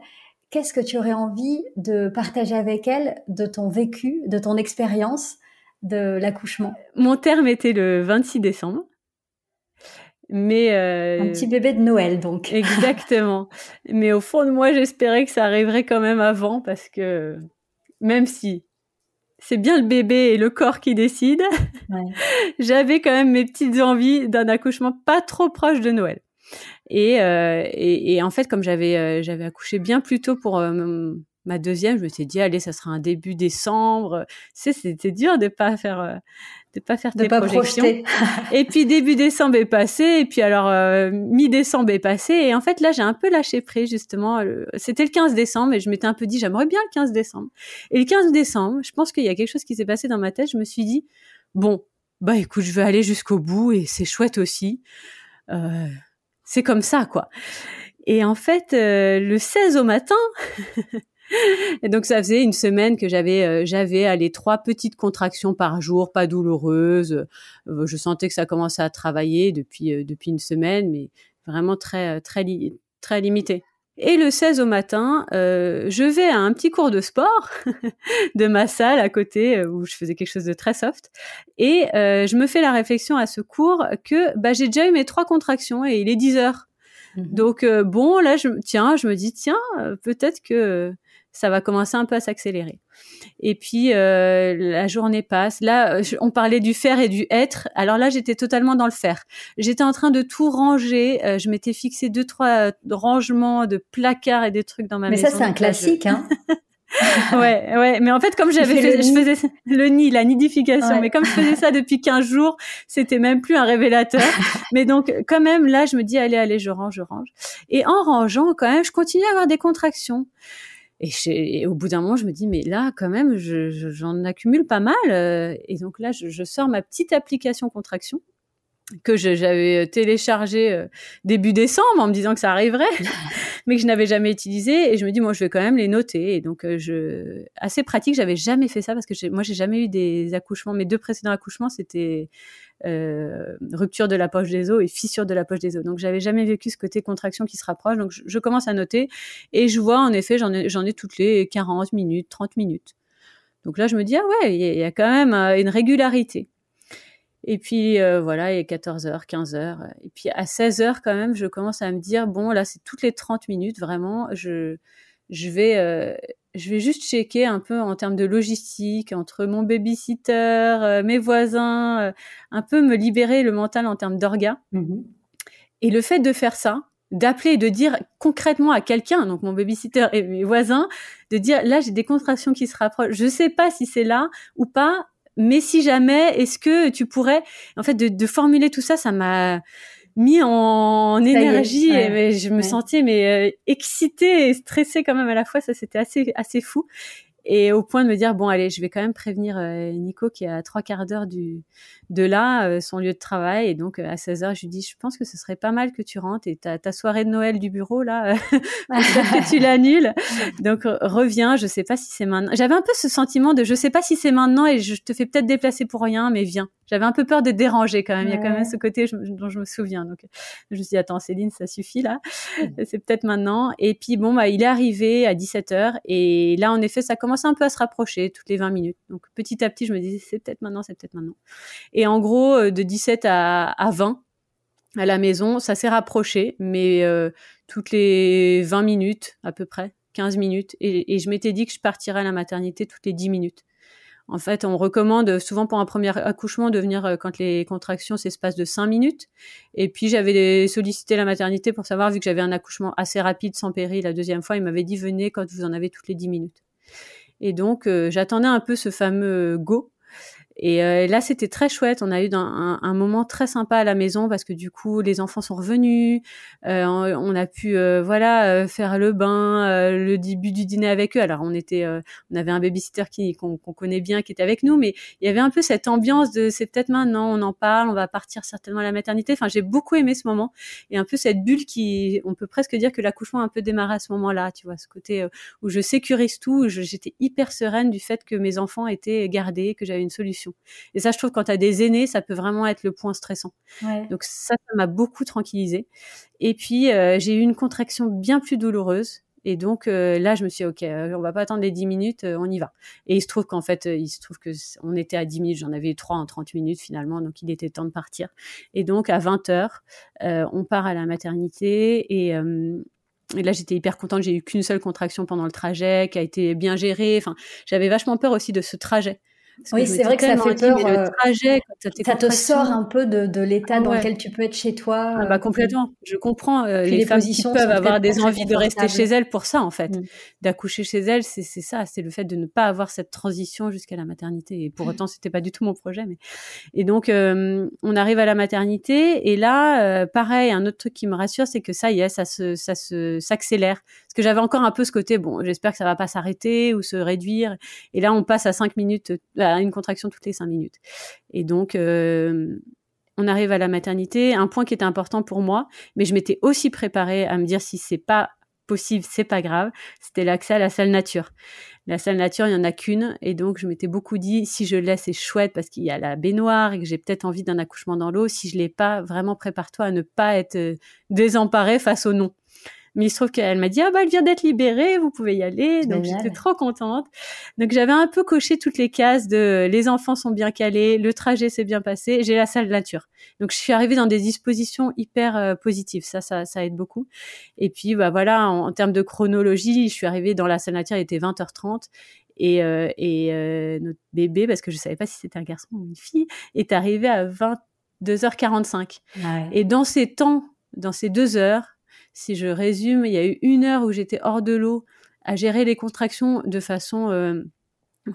Qu'est-ce que tu aurais envie de partager avec elles de ton vécu, de ton expérience de l'accouchement? Mon terme était le 26 décembre. Mais euh, un petit bébé de Noël donc. exactement. Mais au fond de moi, j'espérais que ça arriverait quand même avant parce que même si c'est bien le bébé et le corps qui décident, ouais. j'avais quand même mes petites envies d'un accouchement pas trop proche de Noël. Et, euh, et, et, en fait, comme j'avais euh, j'avais accouché bien plus tôt pour euh, ma deuxième, je me suis dit allez, ça sera un début décembre. C'était dur de pas faire de pas faire de tes pas projections. et puis début décembre est passé, et puis alors euh, mi-décembre est passé, et en fait là j'ai un peu lâché prise justement. C'était le 15 décembre, et je m'étais un peu dit j'aimerais bien le 15 décembre. Et le 15 décembre, je pense qu'il y a quelque chose qui s'est passé dans ma tête. Je me suis dit bon bah écoute, je vais aller jusqu'au bout, et c'est chouette aussi. Euh, c'est comme ça quoi. Et en fait, euh, le 16 au matin, Et donc ça faisait une semaine que j'avais euh, j'avais les trois petites contractions par jour, pas douloureuses. Euh, je sentais que ça commençait à travailler depuis euh, depuis une semaine, mais vraiment très très très limité. Et le 16 au matin, je vais à un petit cours de sport de ma salle à côté où je faisais quelque chose de très soft. Et je me fais la réflexion à ce cours que bah, j'ai déjà eu mes trois contractions et il est 10 heures. Mmh donc bon, là, je, tiens, je me dis, tiens, peut-être que ça va commencer un peu à s'accélérer. Et puis euh, la journée passe. Là, on parlait du faire et du être. Alors là, j'étais totalement dans le faire. J'étais en train de tout ranger. Euh, je m'étais fixé deux trois rangements de placards et des trucs dans ma maison. Mais ça, c'est un classique, hein. ouais, ouais, mais en fait, comme j'avais fait, je faisais le nid, la nidification, mais comme je faisais ça depuis 15 jours, c'était même plus un révélateur. mais donc, quand même, là, je me dis, allez, allez, je range, je range. Et en rangeant, quand même, je continue à avoir des contractions. Et, au bout d'un moment, je me dis, mais là, quand même, j'en accumule pas mal. Euh, et donc là, je, je, sors ma petite application contraction que j'avais téléchargée euh, début décembre en me disant que ça arriverait, mais que je n'avais jamais utilisé. Et je me dis, moi, je vais quand même les noter. Et donc, euh, je assez pratique. J'avais jamais fait ça parce que moi, j'ai jamais eu des accouchements. Mes deux précédents accouchements, c'était euh, rupture de la poche des os et fissure de la poche des os. Donc j'avais jamais vécu ce côté contraction qui se rapproche. Donc je, commence à noter et je vois en effet j'en ai, ai toutes les 40 minutes, 30 minutes. Donc là je me dis ah ouais, il y, a quand même euh, une régularité. Et puis euh, voilà, il est 14h, 15h. Et puis à 16h quand même, je commence à me dire, bon là c'est toutes les 30 minutes, vraiment, je, je vais je vais juste checker un peu en termes de logistique entre mon babysitter, euh, mes voisins, euh, un peu me libérer le mental en termes d'orgas. Mmh et le fait de faire ça, d'appeler et de dire concrètement à quelqu'un, donc mon babysitter et mes voisins, de dire là j'ai des contractions qui se rapprochent. Je sais pas si c'est là ou pas, mais si jamais, est-ce que tu pourrais, en fait, de, de formuler tout ça, ça m'a mis en énergie et mais je me sentais mais excitée et stressée quand même à la fois ça c'était assez assez fou et au point de me dire bon allez je vais quand même prévenir Nico qui est à trois quarts d'heure du de là, euh, son lieu de travail. Et donc, euh, à 16h, je lui dis, je pense que ce serait pas mal que tu rentres et ta, ta soirée de Noël du bureau, là, que tu l'annules. Donc, reviens. Je sais pas si c'est maintenant. J'avais un peu ce sentiment de, je sais pas si c'est maintenant et je te fais peut-être déplacer pour rien, mais viens. J'avais un peu peur de déranger quand même. Il y a quand même ce côté dont je me souviens. Donc, je me suis dit, attends, Céline, ça suffit là. c'est peut-être maintenant. Et puis, bon, bah, il est arrivé à 17h. Et là, en effet, ça commence un peu à se rapprocher toutes les 20 minutes. Donc, petit à petit, je me disais, c'est peut-être maintenant, c'est peut-être maintenant. Et en gros, euh, de 17 à, 20 à la maison, ça s'est rapproché, mais euh, toutes les 20 minutes à peu près, 15 minutes. Et, je m'étais dit que je partirais à la maternité toutes les 10 minutes. En fait, on recommande souvent pour un premier accouchement de venir euh, quand les contractions s'espacent de 5 minutes. Et puis j'avais sollicité la maternité pour savoir, vu que j'avais un accouchement assez rapide, sans péril, la deuxième fois, il m'avait dit venez quand vous en avez toutes les 10 minutes. Et donc j'attendais un peu ce fameux go et euh, là, c'était très chouette. On a eu un, un, moment très sympa à la maison parce que du coup, les enfants sont revenus. Euh, on, a pu, euh, voilà, faire le bain, le début du dîner avec eux. Alors, on était, on avait un babysitter qui qu'on connaît bien, qui était avec nous, mais il y avait un peu cette ambiance de, c'est peut-être maintenant, on en parle, on va partir certainement à la maternité. Enfin, j'ai beaucoup aimé ce moment et un peu cette bulle qui, on peut presque dire que l'accouchement a un peu démarré à ce moment-là. Tu vois, ce côté où je sécurise tout, j'étais hyper sereine du fait que mes enfants étaient gardés, que j'avais une solution. Et ça, je trouve, quand tu as des aînés, ça peut vraiment être le point stressant. Donc ça, ça m'a beaucoup tranquillisée. Et puis, euh, j'ai eu une contraction bien plus douloureuse. Et donc euh, là, je me suis dit, ok, euh, on va pas attendre les 10 minutes, on y va. Et il se trouve qu'en fait, il se trouve que on était à 10 minutes, j'en avais 3 en 30 minutes finalement, donc il était temps de partir. Et donc à 20 heures, on part à la maternité et et là, j'étais hyper contente. J'ai eu qu'une seule contraction pendant le trajet, qui a été bien gérée. Enfin, j'avais vachement peur aussi de ce trajet oui, c'est vrai que ça fait peur. le euh, trajet, ça te sort un peu de, de l'état ah dans lequel tu peux être chez toi. Ah bah, euh, complètement. Je comprends euh, les, femmes qui peuvent avoir des envies de rester chez elles pour ça, en fait. Mm. D'accoucher chez elles, c'est ça. C'est le fait de ne pas avoir cette transition jusqu'à la maternité. Et pour mm. autant, c'était pas du tout mon projet. Mais... Et donc, on arrive à la maternité. Et là, pareil, un autre truc qui me rassure, c'est que ça y est, ça se, ça se, s'accélère. Parce que j'avais encore un peu ce côté, bon, j'espère que ça va pas s'arrêter ou se réduire. Et là, on passe à 5 minutes une contraction toutes les cinq minutes. Et donc, euh, on arrive à la maternité. Un point qui était important pour moi, mais je m'étais aussi préparée à me dire si c'est pas possible, c'est pas grave. C'était l'accès à la salle nature. La salle nature, il y en a qu'une, et donc je m'étais beaucoup dit si je laisse, c'est chouette parce qu'il y a la baignoire et que j'ai peut-être envie d'un accouchement dans l'eau. Si je l'ai pas, vraiment prépare-toi à ne pas être euh, désemparé face au non. Mais il se trouve qu'elle m'a dit ah bah elle vient d'être libérée, vous pouvez y aller. Donc j'étais trop contente. Donc j'avais un peu coché toutes les cases de les enfants sont bien calés, le trajet s'est bien passé, j'ai la salle de nature. Donc je suis arrivée dans des dispositions hyper euh, positives. Ça, ça, ça aide beaucoup. Et puis bah voilà, en, termes de chronologie, je suis arrivée dans la salle de nature, il était 20h30 et, euh, et euh, notre bébé, parce que je savais pas si c'était un garçon ou une fille, est arrivé à 22h45. Et dans ces temps, dans ces deux heures, si je résume, il y a eu une heure où j'étais hors de l'eau à gérer les contractions de façon euh,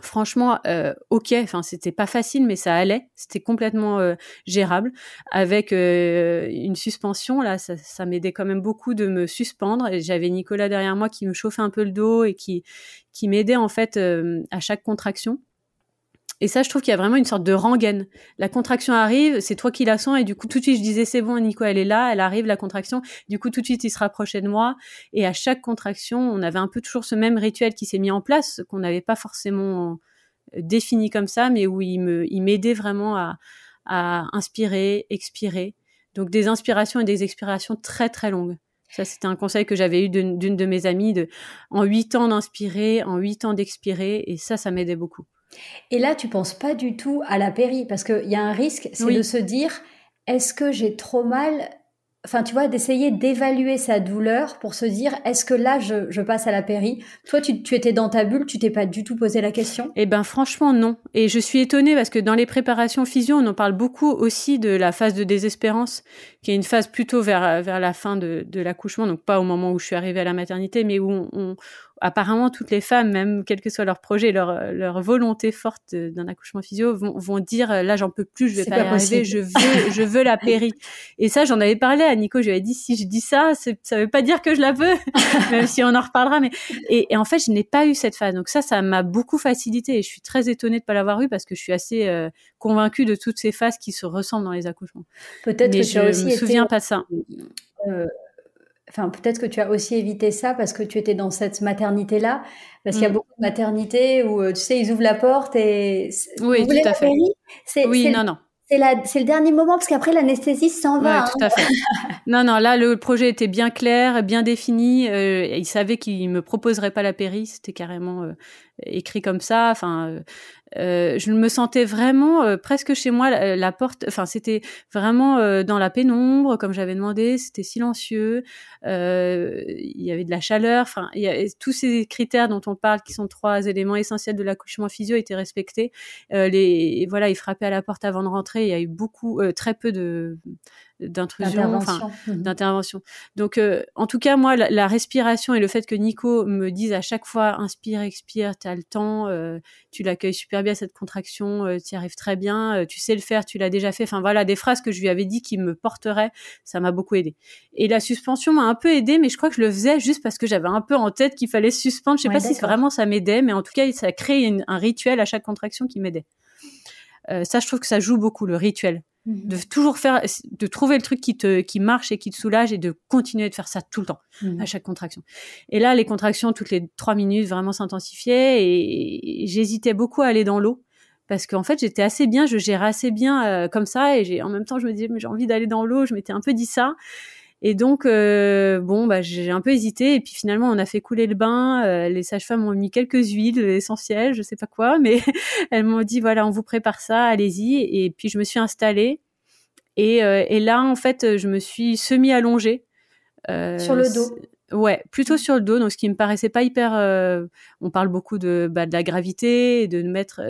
franchement euh, ok. Enfin c'était pas facile mais ça allait. C'était complètement euh, gérable. Avec une suspension ça, m'aidait quand même beaucoup de me suspendre. J'avais Nicolas derrière moi qui me chauffait un peu le dos et qui qui m'aidait en fait à chaque contraction et ça, je trouve qu'il y a vraiment une sorte de rengaine. La contraction arrive, c'est toi qui la sens, et du coup, tout de suite, je disais, c'est bon, Nico, elle est là, elle arrive, la contraction. Du coup, tout de suite, il se rapprochait de moi. Et à chaque contraction, on avait un peu toujours ce même rituel qui s'est mis en place, qu'on n'avait pas forcément euh, défini comme ça, mais où il me, il m'aidait vraiment à, à inspirer, expirer. Donc, des inspirations et des expirations très, très longues. Ça, c'était un conseil que j'avais eu d'une de mes amies de, en huit ans d'inspirer, en huit ans d'expirer. Et ça, ça m'aidait beaucoup. Et là, tu penses pas du tout à la péri, parce qu'il y a un risque, c'est de se dire, est-ce que j'ai trop mal Enfin, tu vois, d'essayer d'évaluer sa douleur pour se dire, est-ce que là, je, passe à la péri? Toi, tu, étais dans ta bulle, tu t'es pas du tout posé la question? Eh ben, franchement, non. Et je suis étonnée parce que dans les préparations physio, on en parle beaucoup aussi de la phase de désespérance, qui est une phase plutôt vers, vers la fin de, l'accouchement, donc pas au moment où je suis arrivée à la maternité, mais où on, apparemment toutes les femmes, même quel que soit leur projet, leur, leur volonté forte d'un accouchement physio, vont, vont dire là j'en peux plus, je vais pas, y arriver, je veux, je veux la péri. Et ça, j'en avais parlé à Nico, je lui ai dit si je dis ça, ça veut pas dire que je la veux, même si on en reparlera. Mais et, et en fait, je n'ai pas eu cette phase. Donc ça, ça m'a beaucoup facilité et je suis très étonnée de pas l'avoir eu parce que je suis assez euh, convaincue de toutes ces phases qui se ressemblent dans les accouchements. Peut-être que je ne me souviens pas de ça. Euh, enfin, peut-être que tu as aussi évité ça parce que tu étais dans cette maternité-là. Parce qu'il y a mm. beaucoup de maternités où, euh, tu sais, ils ouvrent la porte et. Oui, tout à fait. Oui, non, non. C'est le dernier moment parce qu'après l'anesthésie s'en va. Ouais, tout à fait. non, non, là le projet était bien clair, bien défini. Euh, il savait qu'il me proposerait pas la péri, c'était carrément euh, écrit comme ça. Enfin, euh, euh, je me sentais vraiment euh, presque chez moi. La, porte, enfin, c'était vraiment dans la pénombre, comme j'avais demandé. C'était silencieux. Il y avait de la chaleur. Enfin, tous ces critères dont on parle, qui sont trois éléments essentiels de l'accouchement physio, étaient respectés. les, voilà, il frappait à la porte avant de rentrer. Il y a eu beaucoup, très peu de d'intrusion, enfin mhm. d'intervention. Donc, euh, en tout cas, moi, la, respiration et le fait que Nico me dise à chaque fois inspire, expire, tu as le temps, euh, tu l'accueilles super bien cette contraction, euh, tu y arrives très bien, tu sais le faire, tu l'as déjà fait. Enfin voilà, des phrases que je lui avais dit qui me porteraient, ça m'a beaucoup aidé. Et la suspension m'a un peu aidé, mais je crois que je le faisais juste parce que j'avais un peu en tête qu'il fallait suspendre. Je sais pas si vraiment ça m'aidait, mais en tout cas, ça créé un rituel à chaque contraction qui m'aidait. ça, je trouve que ça joue beaucoup le rituel. Mhm. de toujours faire, de trouver le truc qui te, qui marche et qui te soulage et de continuer de faire ça tout le temps, mhm. à chaque contraction. Et là, les contractions toutes les trois minutes vraiment s'intensifiaient et, j'hésitais beaucoup à aller dans l'eau parce qu'en fait, j'étais assez bien, je gérais assez bien euh, comme ça et j'ai, en même temps, je me disais, mais j'ai envie d'aller dans l'eau, je m'étais un peu dit ça. Et donc, euh, bon, bah, j'ai un peu hésité. Et puis finalement, on a fait couler le bain. Euh, les sages-femmes ont mis quelques huiles essentielles, je sais pas quoi, mais elles m'ont dit voilà, on vous prépare ça, allez-y. Et puis je me suis installée. Et, euh, et là, en fait, je me suis semi-allongée. Sur le dos. Ouais, plutôt sur le dos, donc ce qui me paraissait pas hyper. on parle beaucoup de, bah, de la gravité, de mettre,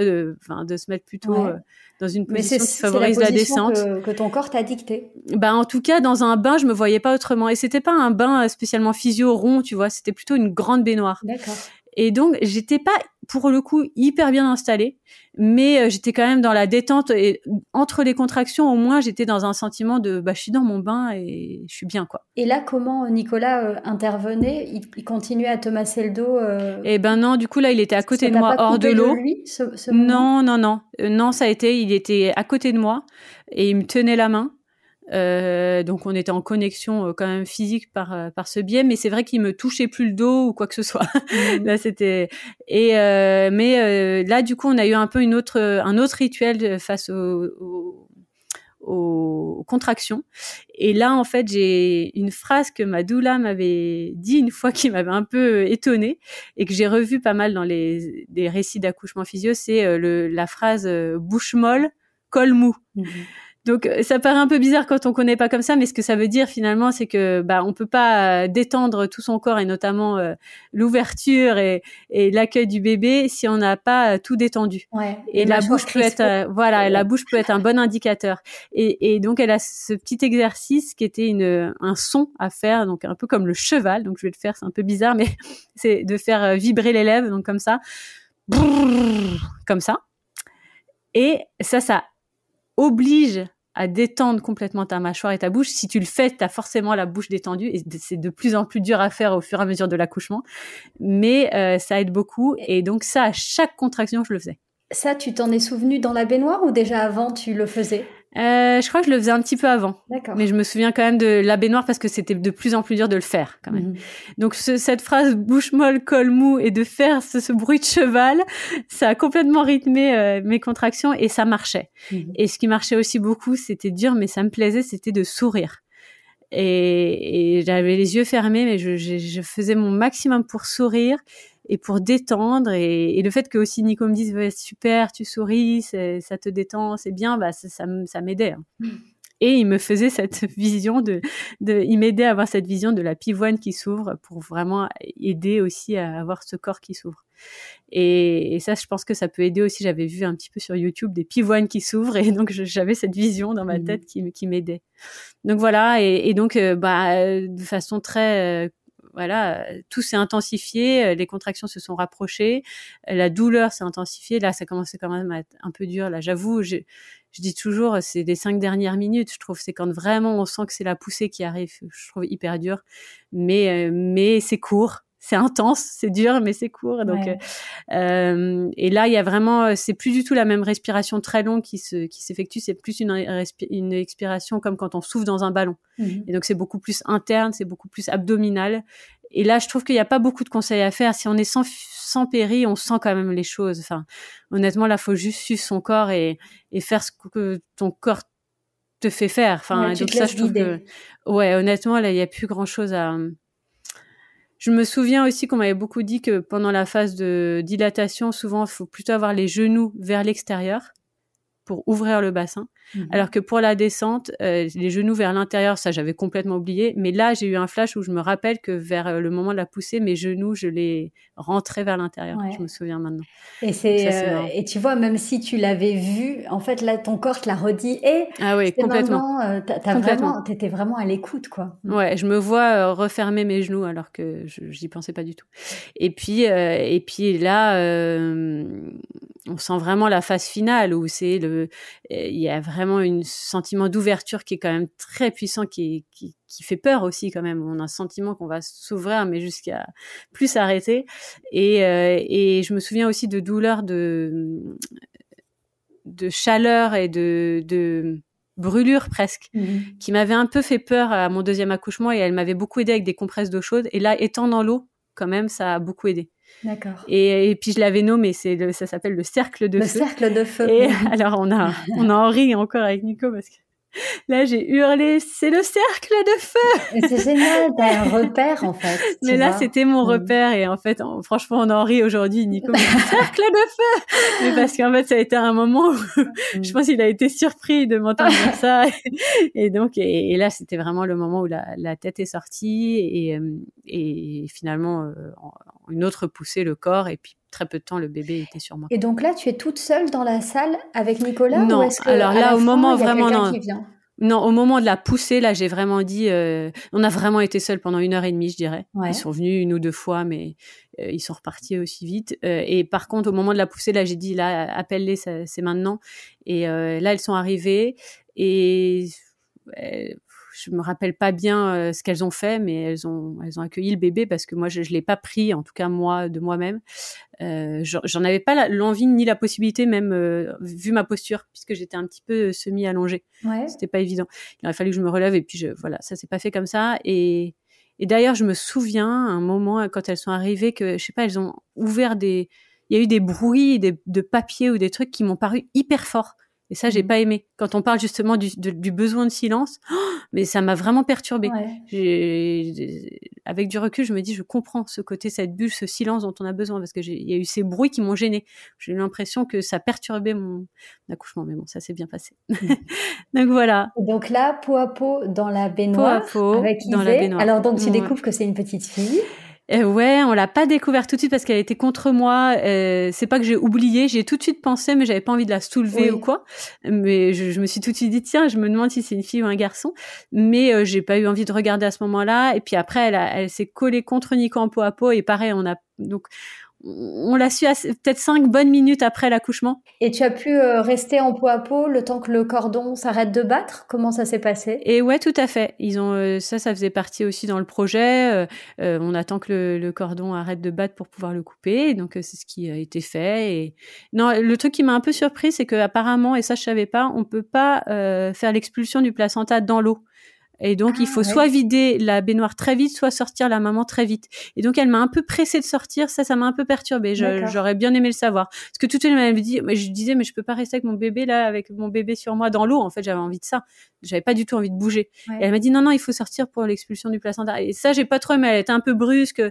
enfin, de se mettre plutôt dans une position qui favorise la, descente. Que, que ton corps t'a dicté. Bah en tout cas dans un bain je me voyais pas autrement et c'était pas un bain spécialement physio rond tu vois c'était plutôt une grande baignoire. D'accord. Et donc, j'étais pas, pour le coup, hyper bien installée, mais euh, j'étais quand même dans la détente. Et entre les contractions, au moins, j'étais dans un sentiment de, bah, je suis dans mon bain et je suis bien, quoi. Et là, comment Nicolas euh, intervenait? Il, continuait à te masser le dos euh... Eh ben non, du coup, là, il était à côté de moi, hors de l'eau. Non, non, non. Euh, non, ça a été, il était à côté de moi et il me tenait la main. Euh, donc on était en connexion euh, quand même physique par euh, par ce biais, mais c'est vrai qu'il me touchait plus le dos ou quoi que ce soit. Mmh. là c'était et euh, mais là du coup on a eu un peu une autre un autre rituel face aux, aux, contractions. Et là en fait j'ai une phrase que ma doula m'avait dit une fois qui m'avait un peu étonnée et que j'ai revu pas mal dans les des récits d'accouchement physio, c'est le la phrase bouche molle, col mou. Mmh. Donc euh, ça paraît un peu bizarre quand on connaît pas comme ça, mais ce que ça veut dire finalement, c'est que bah on peut pas euh, détendre tout son corps et notamment euh, l'ouverture et, et l'accueil du bébé si on n'a pas tout détendu. Ouais, et la bouche peut être voilà, la bouche peut être un bon indicateur. Et, et, donc elle a ce petit exercice qui était une un son à faire, donc un peu comme le cheval. Donc je vais le faire, c'est un peu bizarre, mais c'est de faire vibrer les lèvres, donc comme ça, comme ça. Et ça, ça oblige à détendre complètement ta mâchoire et ta bouche. Si tu le fais, tu as forcément la bouche détendue et c'est de plus en plus dur à faire au fur et à mesure de l'accouchement. Mais euh, ça aide beaucoup et donc ça, à chaque contraction, je le faisais. Ça, tu t'en es souvenu dans la baignoire ou déjà avant tu le faisais? Euh, je crois que je le faisais un petit peu avant. Mais je me souviens quand même de la baignoire parce que c'était de plus en plus dur de le faire quand même. Mhm. Donc cette phrase bouche molle, col mou et de faire ce, bruit de cheval, ça a complètement rythmé euh, mes contractions et ça marchait. Mhm. Et ce qui marchait aussi beaucoup, c'était dur mais ça me plaisait, c'était de sourire. Et, et j'avais les yeux fermés mais je, je, je faisais mon maximum pour sourire et pour détendre et, le fait que aussi Nico me dise super tu souris ça te détend c'est bien bah ça, ça, m'aidait hein. mm. et il me faisait cette vision de, de il m'aidait à avoir cette vision de la pivoine qui s'ouvre pour vraiment aider aussi à avoir ce corps qui s'ouvre et, ça je pense que ça peut aider aussi j'avais vu un petit peu sur YouTube des pivoines qui s'ouvrent et donc j'avais cette vision dans ma mm. tête qui, qui m'aidait donc voilà et, donc euh, bah de façon très voilà, tout s'est intensifié, les contractions se sont rapprochées, la douleur s'est intensifiée. Là, ça commençait quand même à être un peu dur. Là, j'avoue, je, je dis toujours, c'est les cinq dernières minutes. Je trouve c'est quand vraiment on sent que c'est la poussée qui arrive. Je trouve hyper dur, mais mais c'est court c'est intense, c'est dur, mais c'est court. Donc, euh, euh, et là, il y a vraiment, euh, c'est plus du tout la même respiration très longue qui se qui s'effectue. C'est plus une une expiration comme quand on souffle dans un ballon. Mhm. Et donc, c'est beaucoup plus interne, c'est beaucoup plus abdominal. Et là, je trouve qu'il n'y a pas beaucoup de conseils à faire. Si on est sans sans péri, on sent quand même les choses. Enfin, honnêtement, là, faut juste suivre son corps et et faire ce que ton corps te fait faire. Enfin, donc ça, je trouve que, ouais, honnêtement, là, il n'y a plus grand chose à je me souviens aussi qu'on m'avait beaucoup dit que pendant la phase de dilatation, souvent, il faut plutôt avoir les genoux vers l'extérieur pour ouvrir le bassin. Mhm. Alors que pour la descente, euh, les genoux vers l'intérieur, ça j'avais complètement oublié. Mais là, j'ai eu un flash où je me rappelle que vers euh, le moment de la poussée, mes genoux, je les rentrais vers l'intérieur. Je me souviens maintenant. Et c'est euh, et tu vois, même si tu l'avais vu, en fait là, ton corps te l'a redit. Et ah oui, complètement. T'as vraiment, t'étais vraiment à l'écoute, quoi. Ouais, je me vois refermer mes genoux alors que j'y pensais pas du tout. Et puis et puis là on sent vraiment la phase finale où c'est le, il y a vraiment un sentiment d'ouverture qui est quand même très puissant, qui, qui, qui, fait peur aussi quand même. On a un sentiment qu'on va s'ouvrir, mais jusqu'à plus s'arrêter. Et, euh, et je me souviens aussi de douleurs de, de chaleur et de, de brûlure presque, mmh qui m'avait un peu fait peur à mon deuxième accouchement et elle m'avait beaucoup aidé avec des compresses d'eau chaude. Et là, étant dans l'eau, quand même, ça a beaucoup aidé. D'accord. Et, puis je l'avais nommé, c'est ça s'appelle le cercle de feu. Le cercle de feu. Et alors on a on en rit encore avec Nico parce que Là, j'ai hurlé, c'est le cercle de feu. C'est génial, t'as un repère en fait. Mais là, c'était mon mm. repère et en fait, franchement, on en rit aujourd'hui, Nico. cercle de feu. Mais parce qu'en fait, ça a été un moment où je mm. pense qu'il a été surpris de m'entendre dire ça. Et donc, et, là, c'était vraiment le moment où la, la tête est sortie et, euh, et finalement, euh, une autre poussée le corps et puis très peu de temps, le bébé était sur moi. Et donc là, tu es toute seule dans la salle avec Nicolas Non, alors là, au moment vraiment non. Non, au moment de la poussée, là, j'ai vraiment dit, euh, on a vraiment été seuls pendant une heure et demie, je dirais. Ils sont venus une ou deux fois, mais euh, ils sont repartis aussi vite. Euh, et par contre, au moment de la poussée, là, j'ai dit, là, appelle-les, c'est maintenant. Et là, elles sont arrivées et je me rappelle pas bien euh, ce qu'elles ont fait, mais elles ont elles ont accueilli le bébé parce que moi je, je l'ai pas pris, en tout cas moi de moi-même. Euh, J'en avais pas l'envie ni la possibilité même euh, vu ma posture puisque j'étais un petit peu semi allongée. Ouais. C'était pas évident. Il aurait fallu que je me relève et puis je, voilà ça s'est pas fait comme ça et et d'ailleurs je me souviens un moment quand elles sont arrivées que je sais pas elles ont ouvert des il y a eu des bruits des, de papier ou des trucs qui m'ont paru hyper forts et ça, j'ai mmh. pas aimé. Quand on parle justement du, du besoin de silence, mais ça m'a vraiment perturbé. Avec du recul, je me dis, je comprends ce côté, cette bulle, ce silence dont on a besoin, parce que il y a eu ces bruits qui m'ont gêné. J'ai eu l'impression que ça perturbait mon accouchement, mais bon, ça s'est bien passé. Mmh. donc voilà. donc là, peau à peau dans la baignoire, peau à peau avec dans la baignoire. Alors donc tu découvres que c'est une petite fille. Euh, ouais, on l'a pas découvert tout de suite parce qu'elle était contre moi. Euh, c'est pas que j'ai oublié, j'ai tout de suite pensé, mais j'avais pas envie de la soulever ou quoi. Mais je, je, me suis tout de suite dit tiens, je me demande si c'est une fille ou un garçon. Mais euh, j'ai pas eu envie de regarder à ce moment-là. Et puis après, elle, elle s'est collée contre Nico en peau à peau et pareil, on a donc on l'a su peut-être cinq bonnes minutes après l'accouchement. Et tu as pu euh, rester en peau à peau le temps que le cordon s'arrête de battre? Comment ça s'est passé? Et ouais, tout à fait. Ils ont euh, ça, ça faisait partie aussi dans le projet. Euh, on attend que le, cordon arrête de battre pour pouvoir le couper. Donc c'est ce qui a été fait. Et non, le truc qui m'a un peu surpris, c'est que apparemment, et ça je savais pas, on peut pas faire l'expulsion du placenta dans l'eau. Et donc, il ah, faut soit vider la baignoire très vite, soit sortir la maman très vite. Et donc, elle m'a un peu pressée de sortir. Ça, ça m'a un peu perturbée. J'aurais bien aimé le savoir. Parce que tout de suite, elle m'avait dit, je disais, mais je peux pas rester avec mon bébé là, avec mon bébé sur moi dans l'eau. En fait, j'avais envie de ça. J'avais pas du tout envie de bouger. Et elle m'a dit, non, non, il faut sortir pour l'expulsion du placenta. Et ça, j'ai pas trop aimé. Elle était un peu brusque.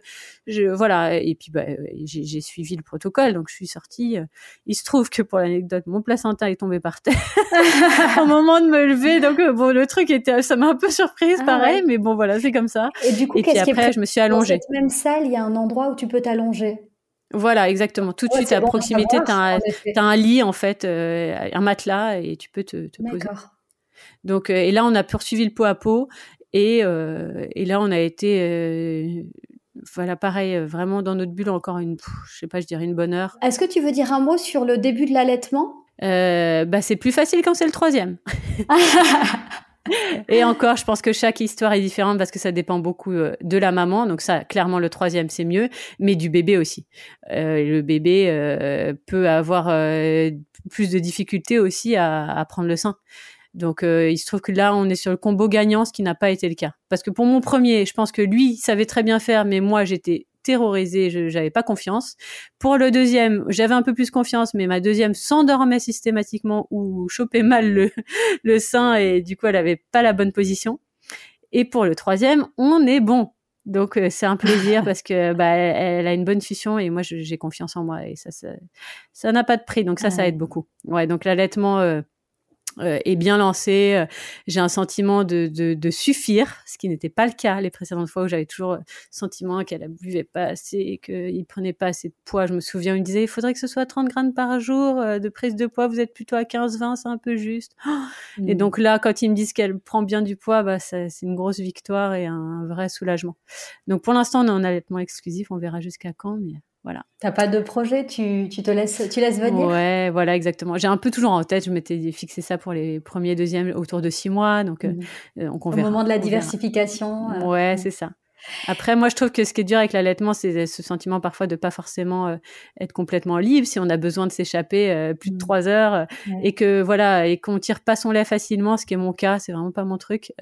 Je, voilà. Et puis, bah, j'ai suivi le protocole. Donc, je suis sortie. Il se trouve que pour l'anecdote, mon placenta est tombé par terre au moment de me lever. Donc, bon, le truc était, ça m'a un peu surprise, ah pareil, mais bon, voilà, c'est comme ça. Et du coup, et puis après, je me suis allongée. Dans cette même salle, il y a un endroit où tu peux t'allonger. Voilà, exactement. Tout de suite à proximité, tu as, un lit, en fait, euh, un matelas, et tu peux te, te poser. Donc, euh, et là, on a poursuivi le pot à pot, et, euh, et là, on a été voilà, pareil, vraiment dans notre bulle encore une, je sais pas, je dirais une bonne heure. Est-ce que tu veux dire un mot sur le début de l'allaitement? Bah, c'est plus facile quand c'est le troisième. Et encore, je pense que chaque histoire est différente parce que ça dépend beaucoup euh, de la maman. Donc ça, clairement, le troisième, c'est mieux, mais du bébé aussi. Euh, le bébé euh, peut avoir euh, plus de difficultés aussi à, à prendre le sein. Donc euh, il se trouve que là, on est sur le combo gagnant, ce qui n'a pas été le cas. Parce que pour mon premier, je pense que lui savait très bien faire, mais moi, j'étais terrorisée, je j'avais pas confiance. Pour le deuxième, j'avais un peu plus confiance, mais ma deuxième s'endormait systématiquement ou chopait mal le, le sein et du coup elle avait pas la bonne position. Et pour le troisième, on est bon. Donc euh, c'est un plaisir parce que bah elle, a une bonne fusion et moi j'ai confiance en moi et ça ça n'a pas de prix donc ça ça aide beaucoup. Ouais donc l'allaitement euh, euh, est bien lancé. Euh, j'ai un sentiment de, de, de suffire, ce qui n'était pas le cas les précédentes fois où j'avais toujours le sentiment qu'elle ne buvait pas assez qu'il prenait pas assez de poids. Je me souviens, il me disait, il faudrait que ce soit 30 grammes par jour euh, de prise de poids. Vous êtes plutôt à 15-20, c'est un peu juste. Et mmh. donc là, quand ils me disent qu'elle prend bien du poids, bah, c'est une grosse victoire et un vrai soulagement. Donc pour l'instant, on est en allaitement exclusif. On verra jusqu'à quand, mais voilà. T'as pas de projet, tu, tu, te laisses, tu laisses venir? Ouais, voilà, exactement. J'ai un peu toujours en tête, je m'étais fixé ça pour les premiers, deuxièmes, autour de six mois, donc, mmh. euh, Au moment de la diversification. Euh, ouais, c'est ça. Après, moi, je trouve que ce qui est dur avec l'allaitement, c'est ce sentiment parfois de pas forcément euh, être complètement libre si on a besoin de s'échapper euh, plus de mmh. trois heures et que voilà et qu'on tire pas son lait facilement, ce qui est mon cas, c'est vraiment pas mon truc.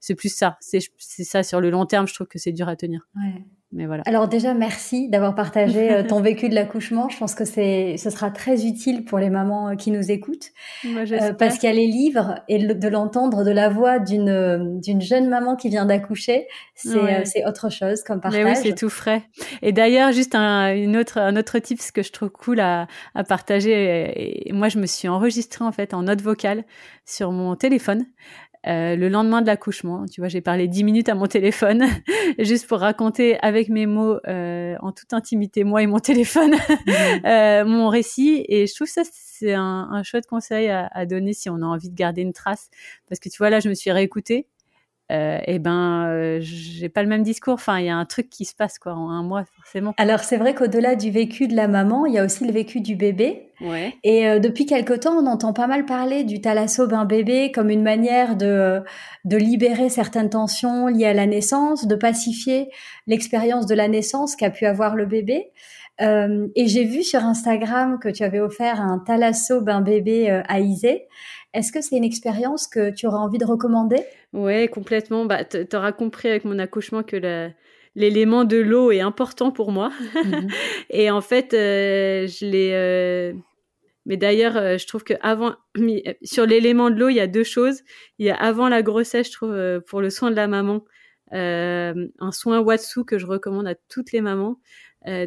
c'est plus ça. C'est ça sur le long terme, je trouve que c'est dur à tenir. Ouais. Mais voilà. Alors déjà, merci d'avoir partagé euh, ton vécu de l'accouchement. Je pense que c'est, ce sera très utile pour les mamans euh, qui nous écoutent, euh, parce qu'il y a les livres et de l'entendre de la voix d'une d'une jeune maman qui vient d'accoucher, c'est c'est autre chose comme partage. Mais oui, c'est tout frais. Et d'ailleurs, juste un, une autre un autre tip, ce que je trouve cool à, à partager. Et, moi, je me suis enregistrée en fait en note vocale sur mon téléphone. Euh, le lendemain de l'accouchement, tu vois, j'ai parlé dix minutes à mon téléphone, juste pour raconter avec mes mots, euh, en toute intimité, moi et mon téléphone, mhm. euh, mon récit. Et je trouve ça, c'est un, un, chouette conseil à, à, donner si on a envie de garder une trace. Parce que tu vois, là, je me suis réécoutée euh, et ben euh, j'ai pas le même discours. Enfin, il y a un truc qui se passe quoi en un mois forcément. Alors c'est vrai qu'au-delà du vécu de la maman, il y a aussi le vécu du bébé. Ouais. Et euh, depuis quelque temps, on entend pas mal parler du thalasso bain bébé comme une manière de de libérer certaines tensions liées à la naissance, de pacifier l'expérience de la naissance qu'a pu avoir le bébé. Euh, et j'ai vu sur Instagram que tu avais offert un thalasso bain bébé à Isée. Est-ce que c'est une expérience que tu auras envie de recommander? Ouais, complètement. Bah, tu auras compris avec mon accouchement que l'élément de l'eau est important pour moi. Mhm. et en fait, euh, je l'ai. Euh, mais d'ailleurs, euh, je trouve que avant, sur l'élément de l'eau, il y a deux choses. Il y a avant la grossesse, je trouve, pour le soin de la maman, un soin Watsu que je recommande à toutes les mamans.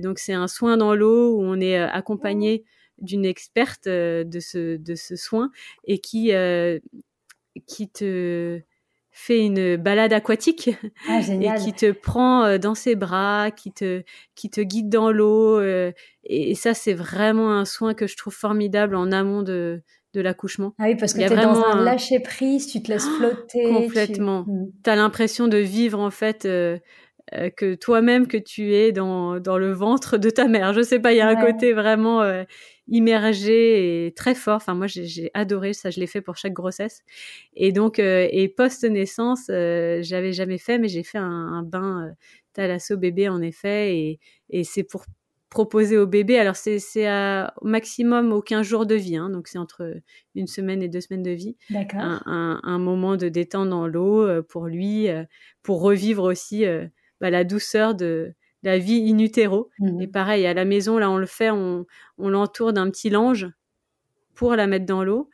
donc, c'est un soin dans l'eau où on est accompagné d'une experte de ce de ce soin et qui qui te fait une balade aquatique ah, et qui te prend euh, dans ses bras, qui te qui te guide dans l'eau euh, et, ça c'est vraiment un soin que je trouve formidable en amont de de l'accouchement. Ah oui, parce que tu es dans un lâcher prise, tu te laisses ah, flotter. complètement. Tu as l'impression de vivre en fait euh, que toi-même que tu es dans, dans le ventre de ta mère. Je sais pas, il y a un côté vraiment immergé et très fort. Enfin, moi, j'ai adoré ça. Je l'ai fait pour chaque grossesse. Et donc, euh, et post naissance, euh, j'avais jamais fait, mais j'ai fait un, un bain euh, thalasso bébé en effet, et, et c'est pour proposer au bébé. Alors c'est au maximum au 15 jours de vie, hein, donc c'est entre une semaine et deux semaines de vie. Un, un, un, moment de détente dans l'eau euh, pour lui, pour revivre aussi bah, la douceur de la vie in utero. Mmh. Et pareil, à la maison, là, on le fait, on, on l'entoure d'un petit linge pour la mettre dans l'eau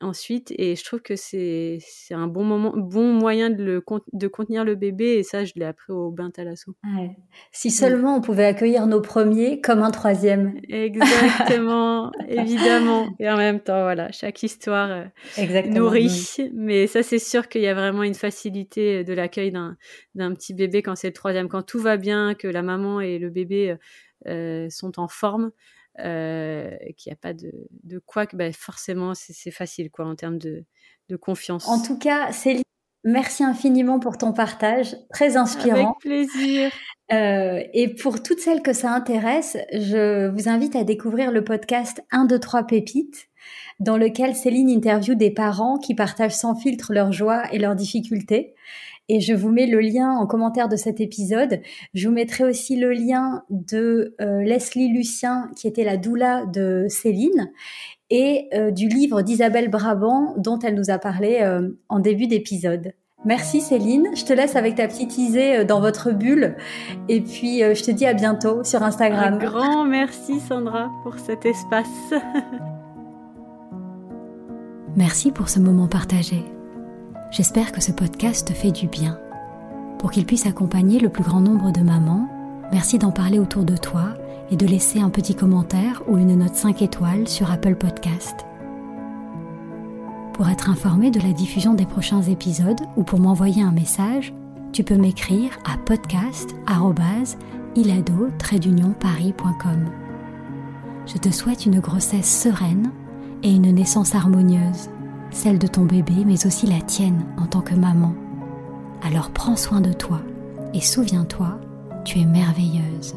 ensuite et je trouve que c'est c'est un bon moment bon moyen de le de contenir le bébé et ça je l'ai appris au bain thalasso. Ouais. Si seulement on pouvait accueillir nos premiers comme un troisième. Exactement, évidemment. Et en même temps voilà, chaque histoire euh, nourrit mais ça c'est sûr qu'il y a vraiment une facilité de l'accueil d'un d'un petit bébé quand c'est le troisième quand tout va bien, que la maman et le bébé euh, sont en forme euh, qu'il n'y a pas de, de quoi que bah, forcément c'est facile quoi en termes de, de confiance. En tout cas, Céline, Merci infiniment pour ton partage, très inspirant. Avec plaisir. Euh, et pour toutes celles que ça intéresse, je vous invite à découvrir le podcast 1, 2, 3 pépites, dans lequel Céline interviewe des parents qui partagent sans filtre leur joie et leurs difficultés. Et je vous mets le lien en commentaire de cet épisode. Je vous mettrai aussi le lien de euh, Leslie Lucien, qui était la doula de Céline, et euh, du livre d'Isabelle Brabant, dont elle nous a parlé euh, en début d'épisode. Merci Céline, je te laisse avec ta petite Isée dans votre bulle et puis je te dis à bientôt sur Instagram. Un grand merci Sandra pour cet espace. merci pour ce moment partagé. J'espère que ce podcast te fait du bien. Pour qu'il puisse accompagner le plus grand nombre de mamans, merci d'en parler autour de toi et de laisser un petit commentaire ou une note 5 étoiles sur Apple Podcast. Pour être informé de la diffusion des prochains épisodes ou pour m'envoyer un message, tu peux m'écrire à podcast@ilado-paris.com. Je te souhaite une grossesse sereine et une naissance harmonieuse celle de ton bébé, mais aussi la tienne en tant que maman. Alors prends soin de toi et souviens-toi, tu es merveilleuse.